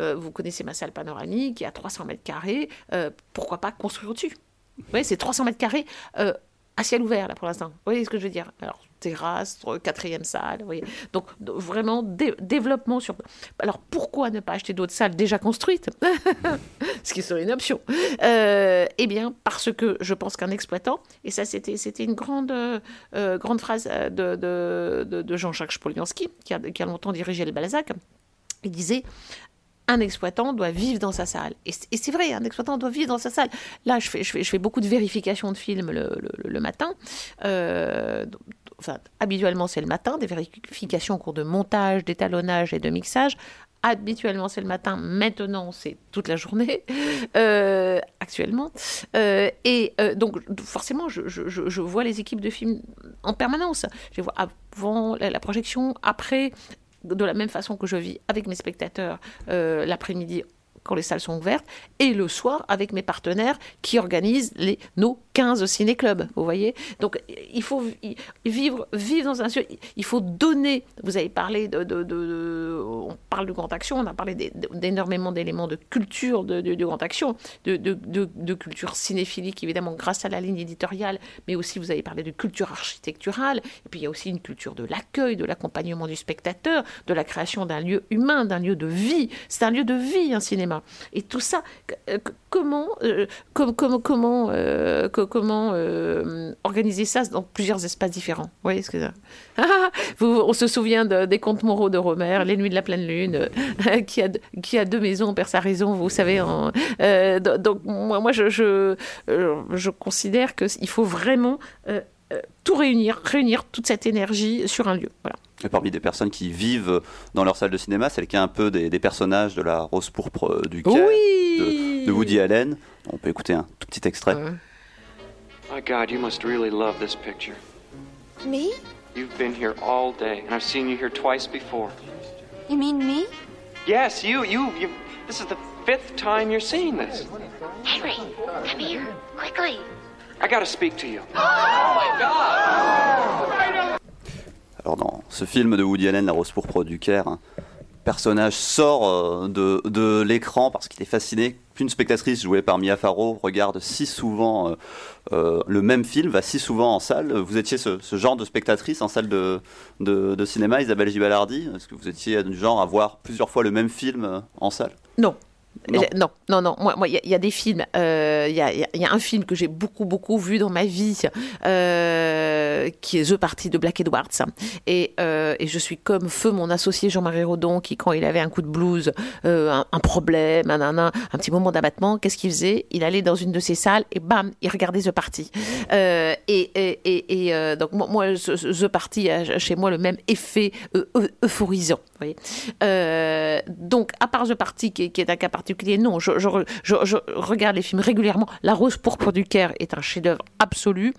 euh, vous connaissez ma salle panoramique, il y a 300 mètres carrés. Euh, pourquoi pas construire au-dessus Vous voyez, c'est 300 mètres carrés euh, à ciel ouvert, là, pour l'instant. Vous voyez ce que je veux dire? Alors, terrasse, quatrième salle. Vous voyez Donc, vraiment, développement sur. Alors, pourquoi ne pas acheter d'autres salles déjà construites Ce qui serait une option. Euh, eh bien, parce que je pense qu'un exploitant, et ça, c'était, une grande, euh, grande phrase de, de, de Jean-Jacques Spolianski, qui a, qui a longtemps dirigé le Balzac, il disait un exploitant doit vivre dans sa salle. Et c'est vrai, un exploitant doit vivre dans sa salle. Là, je fais, je fais, je fais beaucoup de vérifications de films le, le, matin. Euh, enfin, habituellement, c'est le matin, des vérifications au cours de montage, d'étalonnage et de mixage. Habituellement, c'est le matin. Maintenant, c'est toute la journée, euh, actuellement. Euh, et donc, forcément, je, vois les équipes de films en permanence. Je les vois avant la projection, après, de la même façon que je vis avec mes spectateurs euh, l'après-midi quand les salles sont ouvertes, et le soir avec mes partenaires qui organisent nos 15 ciné-clubs, vous voyez. Donc il faut vivre, vivre dans un il faut donner, vous avez parlé de, on parle de grande action, on a parlé d'énormément d'éléments de culture de, grande action, de, culture cinéphilique évidemment grâce à la ligne éditoriale, mais aussi vous avez parlé de culture architecturale, et puis il y a aussi une culture de l'accueil, de l'accompagnement du spectateur, de la création d'un lieu humain, d'un lieu de vie, c'est un lieu de vie un cinéma et tout ça, euh, comment, euh, comment, euh, comment organiser ça dans plusieurs espaces différents? Vous voyez ce que On se souvient des contes moraux de Romer, Les Nuits de la pleine lune, qui, a, qui a deux maisons, perd sa raison, vous savez. donc moi, moi je, je, je considère qu'il faut vraiment tout réunir, réunir toute cette énergie sur un lieu. Voilà. Et parmi des personnes qui vivent dans leur salle de cinéma, c'est le cas un peu des, des, personnages de la Rose pourpre euh, du Caire, oui de, de, Woody Allen. On peut écouter un tout petit extrait. Uh. My God, you must really love this picture. Me? You've been here all day, and I've seen you here twice before. You mean me? Yes, you, you, you. This is the fifth time you're seeing this. Henry, come here, quickly. I gotta speak to you. Oh my God! Alors dans ce film de Woody Allen, La Rose pourpre du Caire, un personnage sort euh, de, de l'écran parce qu'il est fasciné qu'une spectatrice jouée par Mia Farrow regarde si souvent euh, euh, le même film, va si souvent en salle. Vous étiez ce, ce genre de spectatrice en salle de, de, de cinéma, Isabelle Gibalardi? Est-ce que vous étiez du genre à voir plusieurs fois le même film en salle? Non, non. non, non, Moi, il y, a des films. Il euh, y, a, y, a, un film que j'ai beaucoup, beaucoup vu dans ma vie, euh, qui est The Party de Black Edwards. Et, euh, et, je suis comme feu mon associé Jean-Marie Rodon, qui quand il avait un coup de blues, un, problème, un, un, un, petit moment d'abattement, qu'est-ce qu'il faisait? Il allait dans une de ses salles et bam, il regardait The Party. et, et, et donc moi, The Party a chez moi le même effet euphorisant. Vous voyez? Donc à part The Party, qui, qui est un cas particulier. Non, je, regarde les films régulièrement. La Rose pourpre du Caire est un chef-d'œuvre absolu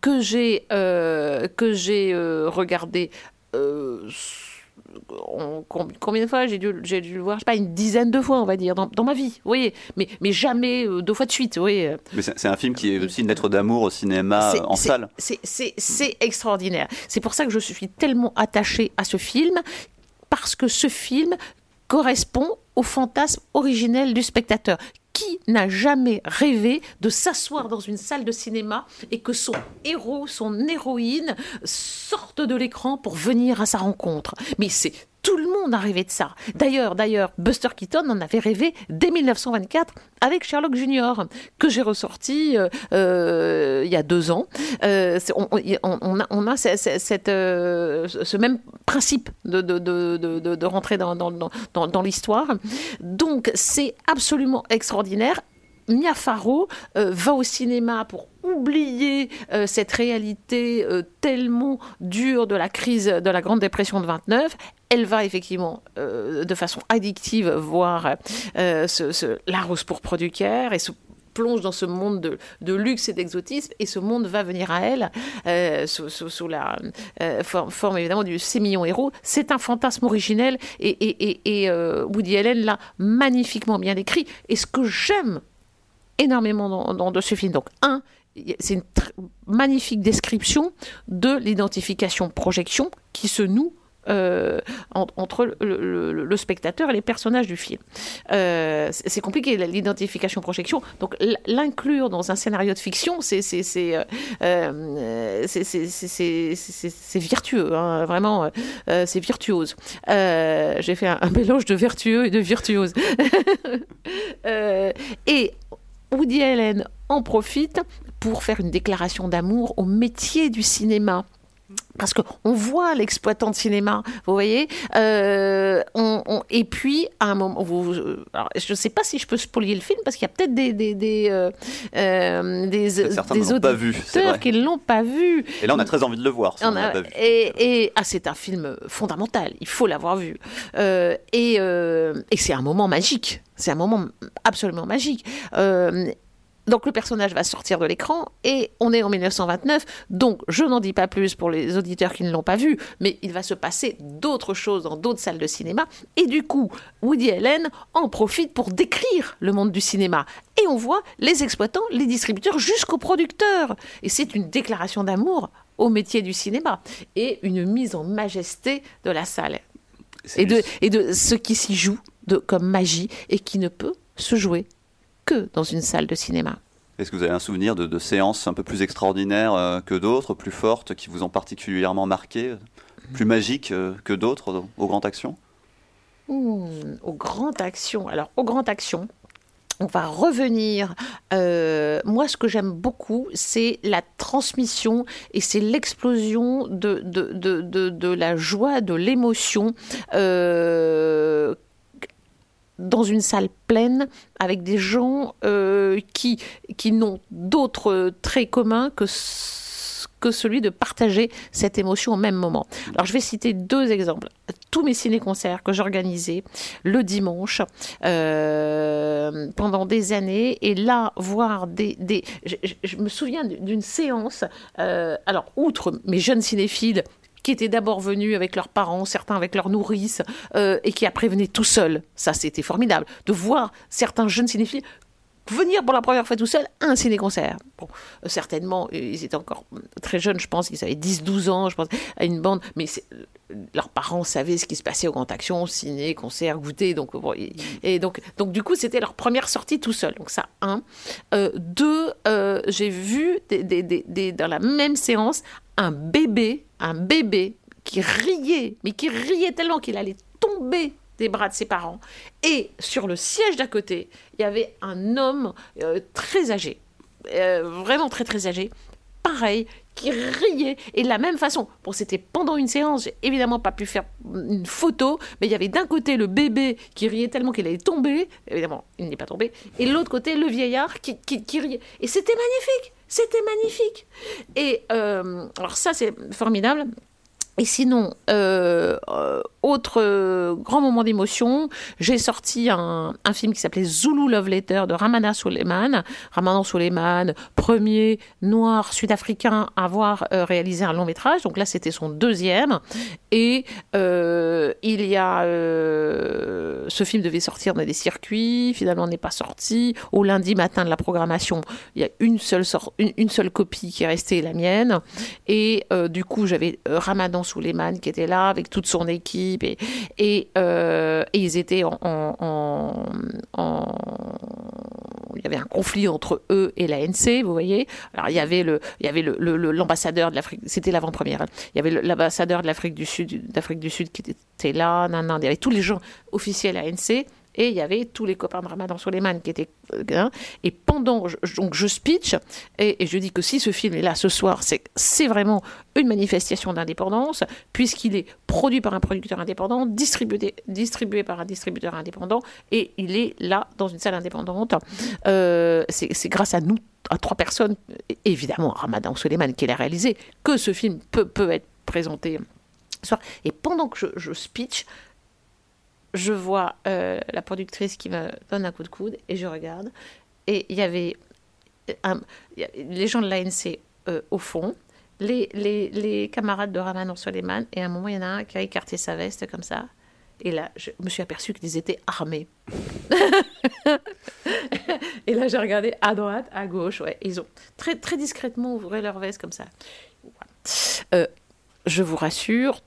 que j'ai euh, que j'ai euh, regardé. Euh, combien de fois j'ai dû, j'ai dû le voir, je sais pas, une dizaine de fois, on va dire, dans, ma vie, vous voyez, mais, mais jamais deux fois de suite, vous voyez. Mais c'est, un film qui est aussi une lettre d'amour au cinéma en salle. C'est, c'est extraordinaire. C'est pour ça que je suis tellement attachée à ce film, parce que ce film correspond au fantasme originel du spectateur. Qui n'a jamais rêvé de s'asseoir dans une salle de cinéma et que son héros, son héroïne sortent de l'écran pour venir à sa rencontre? Mais c'est tout le monde a rêvé de ça. D'ailleurs, d'ailleurs, Buster Keaton en avait rêvé dès 1924 avec Sherlock Junior, que j'ai ressorti euh, euh, il y a deux ans. Euh, on, a, ce même principe de, de, rentrer dans, dans l'histoire. Donc, c'est absolument extraordinaire. Mia Farrow va au cinéma pour oublier cette réalité tellement dure de la crise de la Grande Dépression de 29 elle va effectivement euh, de façon addictive voir euh, la rose pour et se plonge dans ce monde de, luxe et d'exotisme et ce monde va venir à elle euh, sous, la forme, évidemment du 6 millions héros. C'est un fantasme originel et, Woody Allen l'a magnifiquement bien décrit. Et ce que j'aime énormément dans, dans, ce film, donc un, c'est une magnifique description de l'identification projection qui se noue euh, entre le, spectateur et les personnages du film. Euh, c'est compliqué, l'identification projection. Donc l'inclure dans un scénario de fiction, c'est euh, virtueux, vraiment, c'est virtuose. J'ai fait un, un, mélange de vertueux et de virtuose. et Woody Allen en profite pour faire une déclaration d'amour au métier du cinéma parce qu'on voit l'exploitant de cinéma, vous voyez. Euh, on, on- et puis, à un moment, vous, euh, alors, je ne sais pas si je peux spolier le film, parce qu'il y a peut-être des, des, des, euh, des, des ne l'ont pas vu, c'est auditeurs qui ne l'ont pas vu. Et là, on a très envie de le voir. si on On ne a- l'a pas vu. et, et- ah, c'est un film fondamental, il faut l'avoir vu. Euh, et et c'est un moment magique, c'est un moment absolument magique. Euh, donc le personnage va sortir de l'écran et on est en 1929, donc je n'en dis pas plus pour les auditeurs qui ne l'ont pas vu, mais il va se passer d'autres choses dans d'autres salles de cinéma. Et du coup Woody Allen en profite pour décrire le monde du cinéma. Et on voit les exploitants, les distributeurs jusqu'aux producteurs. Et c'est une déclaration d'amour au métier du cinéma et une mise en majesté de la salle. Et de, lui- et de ce qui s'y joue de, comme magie et qui ne peut se jouer que dans une salle de cinéma. Est-ce que vous avez un souvenir de, de séances un peu plus extraordinaires euh, que d'autres, plus fortes, qui vous ont particulièrement marqué, plus magiques euh, que d'autres au, au Grand Action? Hmm, au Grand Action. Alors, au Grand Action, on va revenir. euh, moi, ce que j'aime beaucoup, c'est la transmission et c'est l'explosion de, de, de, de, de la joie, de l'émotion. euh, dans une salle pleine avec des gens euh, qui, qui n'ont d'autres traits communs que, que celui de partager cette émotion au même moment. Alors je vais citer deux exemples. Tous mes ciné-concerts que j'organisais le dimanche euh, pendant des années et là voir des... des je me souviens d'une séance, euh, alors outre mes jeunes cinéphiles qui étaient d'abord venus avec leurs parents, certains avec leurs nourrices, euh, et qui après venaient tout seuls. Ça, c'était formidable. De voir certains jeunes cinéphiles venir pour la première fois tout seuls à un ciné-concert. Bon, euh, certainement, ils étaient encore très jeunes, je pense, ils avaient 10-12 ans, je pense, à une bande, mais euh, leurs parents savaient ce qui se passait au Grand Action, ciné, concert, goûter, donc, bon, et, donc, donc du coup, c'était leur première sortie tout seul. Donc ça, un. Deux, j'ai vu des- dans la même séance un bébé, un bébé qui riait, mais qui riait tellement qu'il allait tomber des bras de ses parents. Et sur le siège d'à côté, il y avait un homme euh, très âgé, euh, vraiment très très âgé, pareil, qui riait. Et de la même façon, bon, c'était pendant une séance, j'ai évidemment pas pu faire une photo, mais il y avait d'un côté le bébé qui riait tellement qu'il allait tomber, évidemment, il n'est pas tombé, et de l'autre côté le vieillard qui, qui, qui riait. Et c'était magnifique, c'était magnifique. Et euh, alors ça, c'est formidable. Et sinon, euh, euh, autre euh, grand moment d'émotion, j'ai sorti un, film qui s'appelait Zulu Love Letter de Ramana Soleiman. Ramana Soleiman, premier noir sud-africain à avoir euh, réalisé un long métrage. Donc là, c'était son deuxième. Et euh, il y a... ce film devait sortir dans des circuits, finalement n'est pas sorti. Au lundi matin de la programmation, il y a une seule, une, seule copie qui est restée, la mienne. Et du coup, j'avais Ramadan Souleyman qui était là avec toute son équipe et, et, euh, et ils étaient en, en- en- en- Il y avait un conflit entre eux et l'ANC, vous voyez. Alors, il y avait le, il y avait le- l'ambassadeur de l'Afrique, c'était l'avant-première. hein. Il y avait l'ambassadeur de l'Afrique du Sud, d'Afrique du Sud qui était là, nan, nan. il y avait tous les gens officiels ANC. Et il y avait tous les copains de Ramadan Soleiman qui étaient. euh, hein. et pendant. Donc je speech, et, je dis que si ce film est là ce soir, c'est vraiment une manifestation d'indépendance, puisqu'il est produit par un producteur indépendant, distribué, distribué par un distributeur indépendant, et il est là dans une salle indépendante. Euh, c'est grâce à nous, à trois personnes, évidemment Ramadan Soleiman qui l'a réalisé, que ce film peut, peut être présenté. Et pendant que je speech, je vois euh, la productrice qui me donne un coup de coude et je regarde. Et il y avait les gens de l'ANC euh, au fond, les, les, les camarades de Ramadan Soleiman, et à un moment, il y en a un qui a écarté sa veste comme ça. Et là, je me suis aperçue qu'ils étaient armés. et là, j'ai regardé à droite, à gauche. Ouais, ils ont très, très discrètement ouvert leur veste comme ça. Euh, je vous rassure,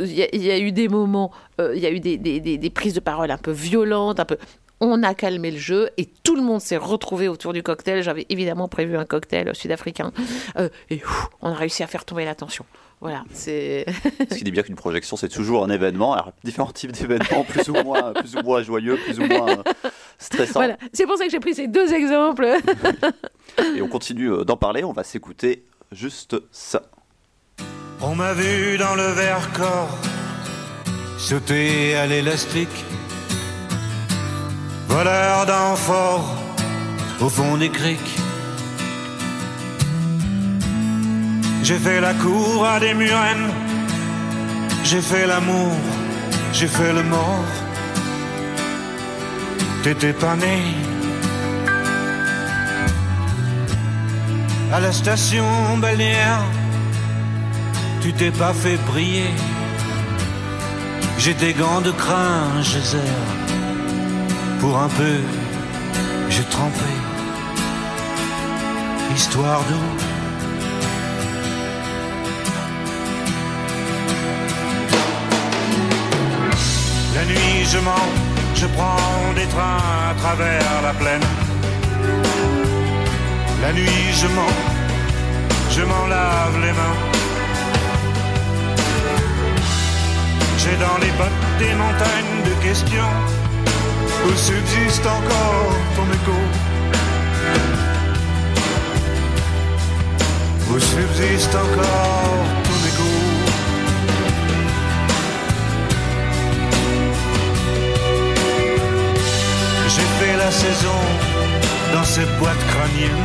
il y, a- il y a eu des moments, euh, il y a eu des, des- des- des prises de parole un peu violentes, un peu. On a calmé le jeu et tout le monde s'est retrouvé autour du cocktail. J'avais évidemment prévu un cocktail sud-africain Euh, et ouf, on a réussi à faire tomber la tension. Voilà, c'est. Ce qui dit bien qu'une projection, c'est toujours un événement. Alors, différents types d'événements, plus ou moins, plus ou moins joyeux, plus ou moins euh, stressants. Voilà, c'est pour ça que j'ai pris ces deux exemples. Et on continue d'en parler. On va s'écouter juste ça. On m'a vu dans le verre corps sauter à l'élastique, voleur d'enfort au fond des criques. J'ai fait la cour à des murennes, j'ai fait l'amour, j'ai fait le mort. T'étais pas né. À la station balnéaire, tu t'es pas fait briller. J'ai des gants de crin, zère. Pour un peu, j'ai trempé. Histoire d'eau. La nuit, je mens, je prends des trains à travers la plaine. La nuit, je mens, je m'en lave les mains. Dans les bottes des montagnes de questions où subsiste encore ton écho. Où subsiste encore ton écho. J'ai fait la saison dans cette boîte crânienne.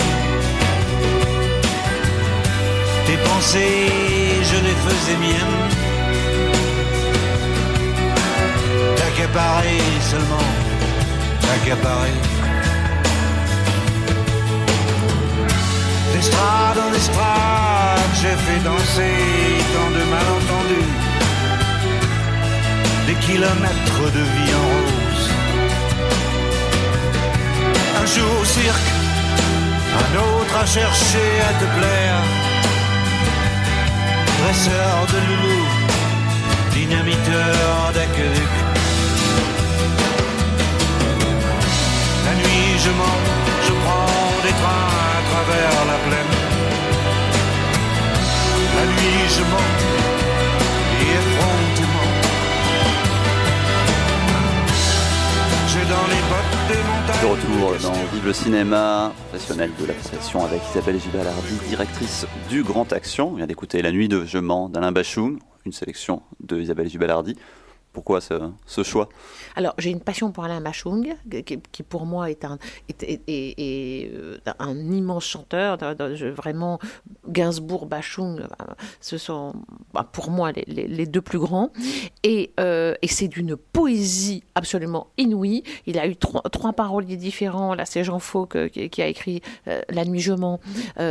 Tes pensées, je les faisais miennes. T'accaparer seulement, t'accaparer. D'estrade en estrade, j'ai fait danser tant de malentendus. Des kilomètres de vie en rose. Un jour au cirque, un autre à chercher à te plaire. Dresseur de loulou, dynamiteur d'aqueduc. Je je prends des trains à travers la plaine. La nuit, je mens, et effrontément. J'ai dans les bottes des montagnes. De retour dans Vive le cinéma, professionnel de la prestation avec Isabelle Gibalardi, directrice du Grand Action. On vient d'écouter La nuit de Je mens d'Alain Bachung, une sélection de Isabelle Gibalardi. Pourquoi ce, choix? Alors, j'ai une passion pour Alain Bachung, qui, pour moi est un, euh, immense chanteur. Vraiment, Gainsbourg, Bachung, euh, ce sont bah, pour moi les, deux plus grands. Et, euh, et c'est d'une poésie absolument inouïe. Il a eu trois, trois paroliers différents. Là, c'est Jean Fauque qui, a écrit euh, La nuit je mens.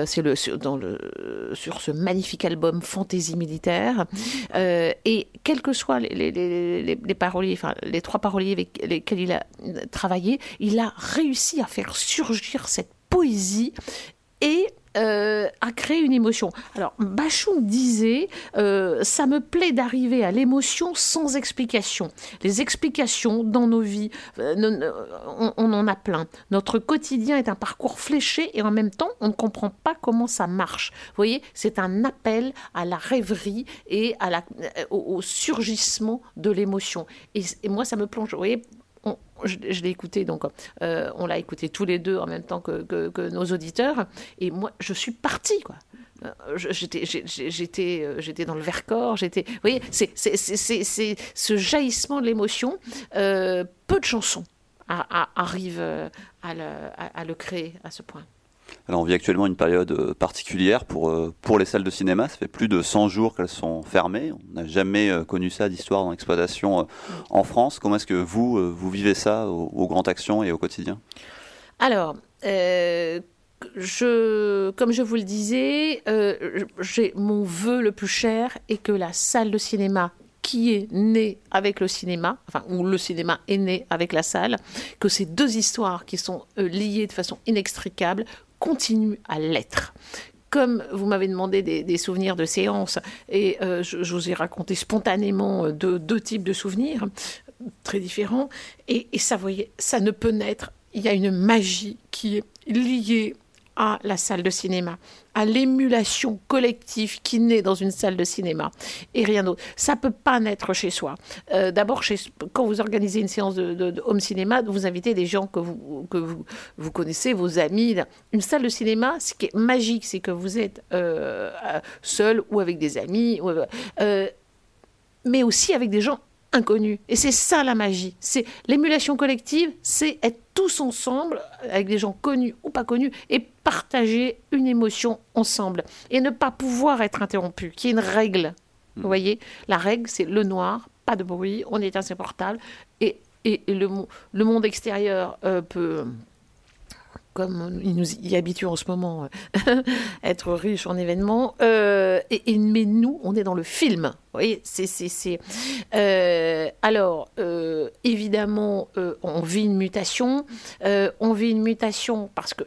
C'est le, sur, ce magnifique album Fantaisie militaire. Et quels que soient les, les, paroliers, enfin les trois paroliers avec lesquels il a travaillé, il a réussi à faire surgir cette poésie et euh, à créer une émotion. Alors, Bachung disait euh, Ça me plaît d'arriver à l'émotion sans explication. Les explications dans nos vies, euh, on, on en a plein. Notre quotidien est un parcours fléché et en même temps, on ne comprend pas comment ça marche. Vous voyez, c'est un appel à la rêverie et à la, euh, au, au surgissement de l'émotion. Et, et moi, ça me plonge. Vous voyez, on- je, l'ai écouté, donc euh, on l'a écouté tous les deux en même temps que, nos auditeurs, et moi je suis partie, quoi. Euh, J'étais, j'étais, euh, j'étais dans le Vercors, j'étais. Vous voyez, c'est, c'est, c'est, c'est- ce jaillissement de l'émotion. peu de chansons arrivent à le créer à ce point. Alors, on vit actuellement une période euh, particulière pour, euh, pour les salles de cinéma. Ça fait plus de 100 jours qu'elles sont fermées. On n'a jamais euh, connu ça d'histoire dans l'exploitation en France. Comment est-ce que vous, vous vivez ça au, Grand Action et au quotidien? Alors, je, comme je vous le disais, mon vœu le plus cher est que la salle de cinéma qui est née avec le cinéma, enfin, où le cinéma est né avec la salle, que ces deux histoires qui sont liées de façon inextricable continuent à l'être. Comme vous m'avez demandé des, souvenirs de séances, et euh, je, vous ai raconté spontanément euh, deux, types de souvenirs très différents, et, et ça, voyez, ça ne peut naître. Il y a une magie qui est liée à la salle de cinéma, à l'émulation collective qui naît dans une salle de cinéma et rien d'autre. Ça peut pas naître chez soi. Euh, D'abord, quand vous organisez une séance de, de- home cinéma, vous invitez des gens que vous, que vous, vous connaissez, vos amis. Une salle de cinéma, ce qui est magique, c'est que vous êtes euh, euh, seul ou avec des amis, mais aussi avec des gens inconnus. Et c'est ça la magie. C'est l'émulation collective, c'est être tous ensemble avec des gens connus ou pas connus et partager une émotion ensemble et ne pas pouvoir être interrompu, qui est une règle. Vous voyez, la règle, c'est le noir, pas de bruit, on est insupportable et, et, et le, le monde extérieur euh, peut comme il nous y habitue en ce moment, euh, être riche en événements. Euh, mais nous, on est dans le film. Vous voyez, c'est, c'est, euh, alors, évidemment, on vit une mutation. On vit une mutation parce que,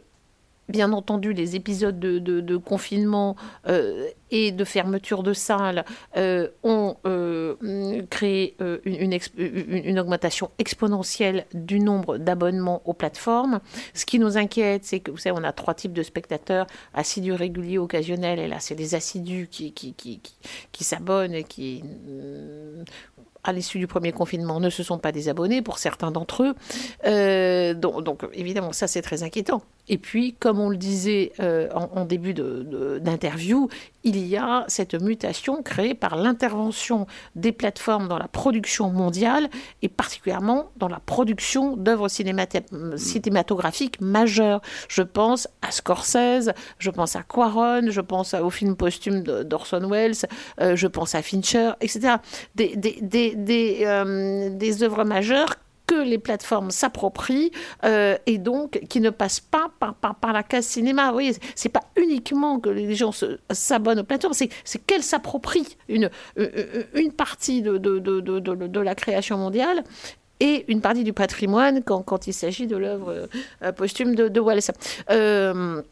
bien entendu, les épisodes de, confinement euh, et de fermeture de salles euh, ont euh, créé une, augmentation exponentielle du nombre d'abonnements aux plateformes. Ce qui nous inquiète, c'est que, vous savez, on a trois types de spectateurs, assidus, réguliers, occasionnels, et là, c'est les assidus qui, s'abonnent et qui, mm, à l'issue du premier confinement, ne se sont pas désabonnés pour certains d'entre eux. Donc, donc, évidemment, ça, c'est très inquiétant. Et puis, comme on le disait euh, en, début d'interview, il y a cette mutation créée par l'intervention des plateformes dans la production mondiale et particulièrement dans la production d'œuvres cinématographiques majeures. Je pense à Scorsese, je pense à Quaron, je pense au film posthume d'Orson Welles, euh, je pense à Fincher, etc. Des, euh, des œuvres majeures que les plateformes s'approprient euh, et donc qui ne passent pas par, la case cinéma. Vous voyez, c'est pas uniquement que les gens s'abonnent aux plateformes, c'est, qu'elles s'approprient une, une- partie de, de, de, de, la création mondiale et une partie du patrimoine quand, quand il s'agit de l'œuvre euh, posthume de, de Wells. Euh,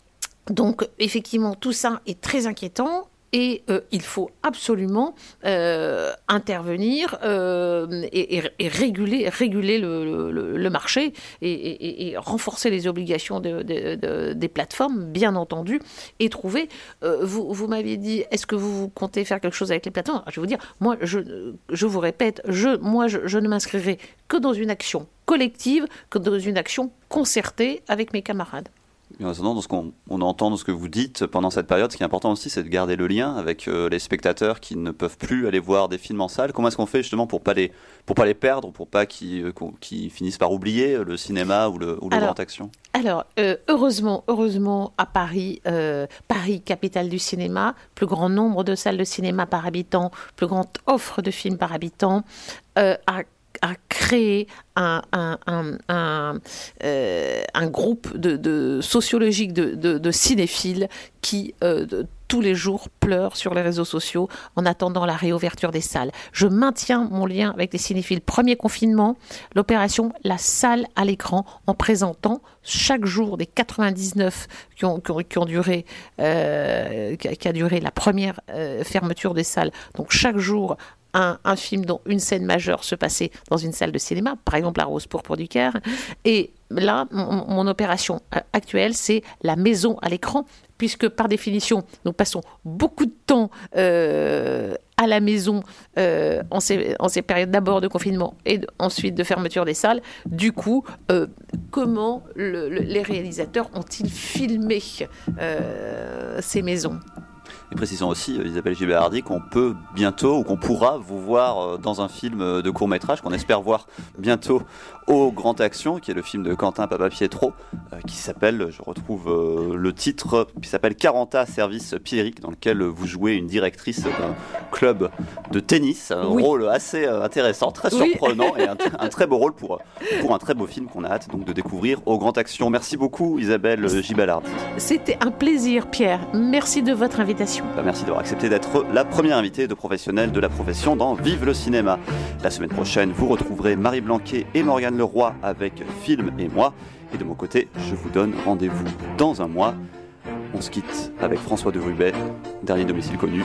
donc, effectivement, tout ça est très inquiétant. Et euh, il faut absolument euh, intervenir euh, et, réguler, réguler le, marché et, renforcer les obligations de- de- de- des plateformes, bien entendu, et trouver. vous vous m'aviez dit, est-ce que vous, comptez faire quelque chose avec les plateformes? Je vais vous dire, moi, je, je vous répète, je, moi, je ne m'inscrirai que dans une action collective, que dans une action concertée avec mes camarades. Et en attendant, dans ce qu'on on entend dans ce que vous dites pendant cette période, ce qui est important aussi, c'est de garder le lien avec euh, les spectateurs qui ne peuvent plus aller voir des films en salle. Comment est-ce qu'on fait justement pour pas les pour pas les perdre, pour pas qu'ils euh, qu'ils finissent par oublier le cinéma ou le, ou le Alors, grand action? Alors, euh, heureusement, heureusement, à Paris, euh, Paris, capitale du cinéma, plus grand nombre de salles de cinéma par habitant, plus grande offre de films par habitant, euh, a, a créé un, un, un, euh, groupe de, de sociologique de, de, cinéphiles qui euh, tous les jours pleurent sur les réseaux sociaux en attendant la réouverture des salles. Je maintiens mon lien avec les cinéphiles. Premier confinement, l'opération La salle à l'écran en présentant chaque jour des 99 qui ont, qui ont, duré, euh, qui, a, duré la première fermeture des salles. Donc chaque jour, un, film dont une scène majeure se passait dans une salle de cinéma, par exemple La Rose Pourpre du Caire. Et là, mon, opération euh, actuelle, c'est la maison à l'écran, puisque par définition, nous passons beaucoup de temps euh, à la maison euh, en, ces, périodes d'abord de confinement et ensuite de fermeture des salles. Du coup, comment le- le- les réalisateurs ont-ils filmé ces maisons? Et précisons aussi, euh, Isabelle Gilbert-Hardy, qu'on peut bientôt ou qu'on pourra vous voir euh, dans un film euh, de court métrage qu'on espère voir bientôt au Grand Action, qui est le film de Quentin Papa Pietro, qui s'appelle, je retrouve le titre, qui s'appelle 40 Service Pierrick, dans lequel vous jouez une directrice d'un club de tennis, un Oui. rôle assez intéressant, très Oui. surprenant et un, un très beau rôle pour, pour un très beau film qu'on a hâte donc de découvrir au Grand Action. Merci beaucoup Isabelle Gilbert-Hardy. C'était un plaisir, Pierre. Merci de votre invitation. Merci d'avoir accepté d'être la première invitée de professionnels de la profession dans Vive le cinéma. La semaine prochaine, vous retrouverez Marie Blanquet et Morgane Leroy avec Film et moi. Et de mon côté, je vous donne rendez-vous dans un mois. On se quitte avec François de Rubet, dernier domicile connu.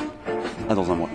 À dans un mois.